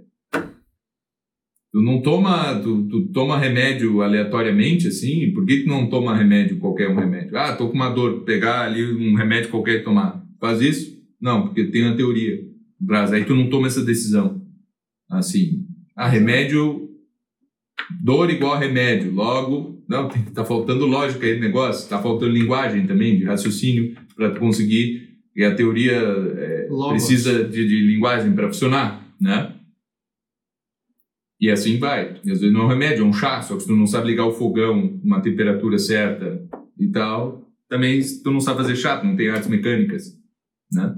tu não toma, tu, tu, toma remédio aleatoriamente, assim, por que tu não toma remédio, qualquer um remédio? Ah, tô com uma dor, pegar ali um remédio qualquer e tomar. Faz isso? Não, porque tem uma teoria. Aí tu não toma essa decisão. Assim, ah, remédio, dor igual a remédio, logo, não, tá faltando lógica aí no negócio, tá faltando linguagem também, de raciocínio, para tu conseguir e a teoria é, precisa de, de linguagem para funcionar, né? E assim vai. E às vezes não é um remédio, é um chá, só que se tu não sabe ligar o fogão uma temperatura certa e tal, também tu não sabe fazer chá, tu não tem artes mecânicas, né?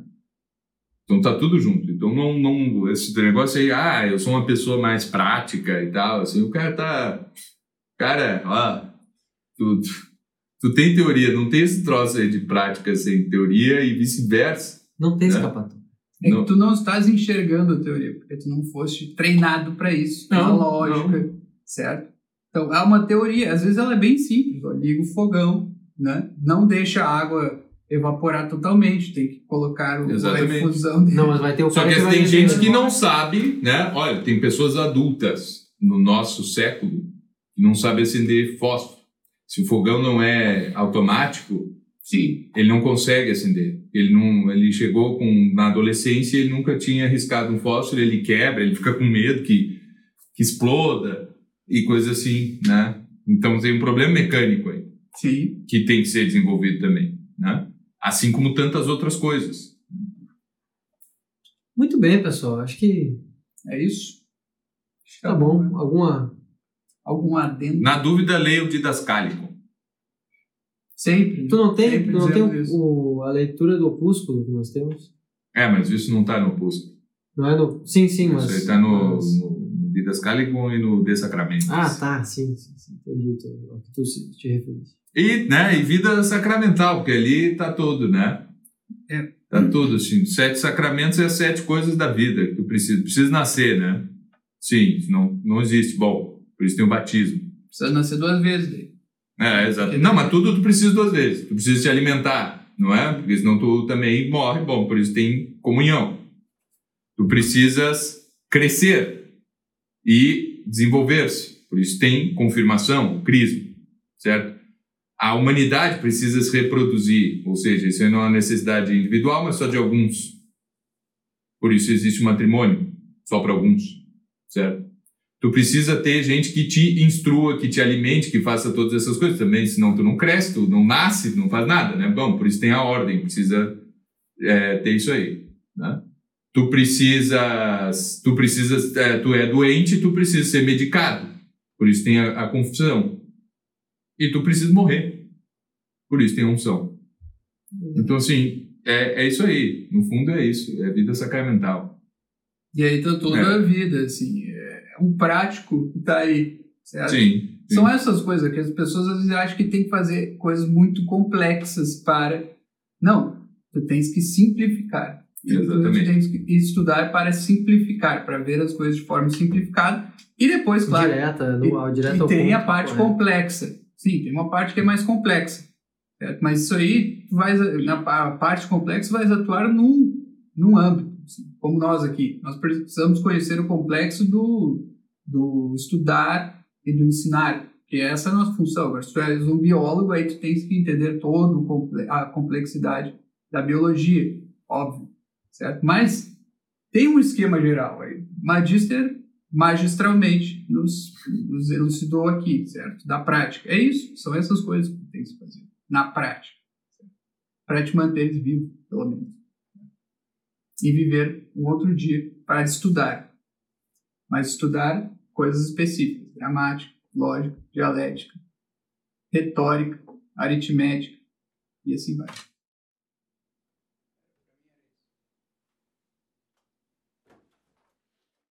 Então tá tudo junto. Então não, não esse negócio aí, ah, eu sou uma pessoa mais prática e tal, assim, o cara tá, cara, ó, tudo Tu tem teoria, não tem esse troço aí de prática sem teoria e vice-versa. Não tem né? escapatória. É que tu não estás enxergando a teoria, porque tu não foste treinado para isso, não, lógica, não. certo? Então, há uma teoria, às vezes ela é bem simples, ó, liga o fogão, né? Não deixa a água evaporar totalmente, tem que colocar o, a infusão dele. Não, mas vai ter o Só que, que tem gente que não sabe, né? Olha, tem pessoas adultas no nosso século que não sabem acender fósforo se o fogão não é automático, sim, ele não consegue acender. Ele não, ele chegou com na adolescência, ele nunca tinha arriscado um fósforo, ele quebra, ele fica com medo que, que exploda e coisa assim, né? Então tem um problema mecânico aí. Sim. Que tem que ser desenvolvido também, né? Assim como tantas outras coisas. Muito bem, pessoal. Acho que é isso. Acho que tá, tá bom. bom. Alguma algum adendo. Na dúvida, leia o Didascálico. Sempre. Tu não tem, tu não tem o, a leitura do opúsculo que nós temos? É, mas isso não está no opúsculo. Não é no. Sim, sim, mas. Isso aí está no, mas... no Didascálico e no De Sacramentos. Ah, tá, sim, sim, sim. Entendi o que tu te referiste. E, né, e vida sacramental, porque ali está tudo, né? É. Tá tudo, assim. Sete sacramentos é sete coisas da vida que tu precisa. Precisa nascer, né? Sim, não, não existe. Bom, por isso tem o batismo. Precisa nascer duas vezes. Daí. É, exato. Não, mas tudo tu precisa duas vezes. Tu precisa te alimentar, não é? Porque senão tu também morre. Bom, por isso tem comunhão. Tu precisas crescer e desenvolver-se. Por isso tem confirmação, o crisma, certo? A humanidade precisa se reproduzir, ou seja, isso não é uma necessidade individual, mas só de alguns. Por isso existe o matrimônio, só para alguns, certo? Tu precisa ter gente que te instrua, que te alimente, que faça todas essas coisas também, senão tu não cresce, tu não nasce, não faz nada, né? Bom, por isso tem a ordem, precisa é, ter isso aí, né? Tu precisas, tu precisas, é, tu é doente, tu precisa ser medicado, por isso tem a, a confusão. E tu precisa morrer, por isso tem a unção. Então, assim, é, é isso aí, no fundo é isso, é vida sacramental. E aí tá toda é. a vida, assim, o prático está aí. Certo? Sim, sim. São essas coisas que as pessoas às vezes acham que tem que fazer coisas muito complexas para. Não, tu tens que simplificar. Exatamente. Tu tens que estudar para simplificar, para ver as coisas de forma simplificada. E depois, claro. Direta, no, e, direto e ao tem ponto, a parte complexa. Sim, tem uma parte que é mais complexa. Certo? Mas isso aí, tu vais, na parte complexa, vais atuar num, num âmbito. Assim, como nós aqui. Nós precisamos conhecer o complexo do, do estudar e do ensinar, que essa é a nossa função. Se tu és um biólogo, aí tu tens que entender todo a complexidade da biologia, óbvio, certo? Mas tem um esquema geral aí. Magister magistralmente nos, nos elucidou aqui, certo? Da prática. É isso, são essas coisas que tem que fazer na prática. Para te manter vivo, pelo menos. E viver um outro dia para estudar. Mas estudar coisas específicas, gramática, lógica, dialética, retórica, aritmética e assim vai.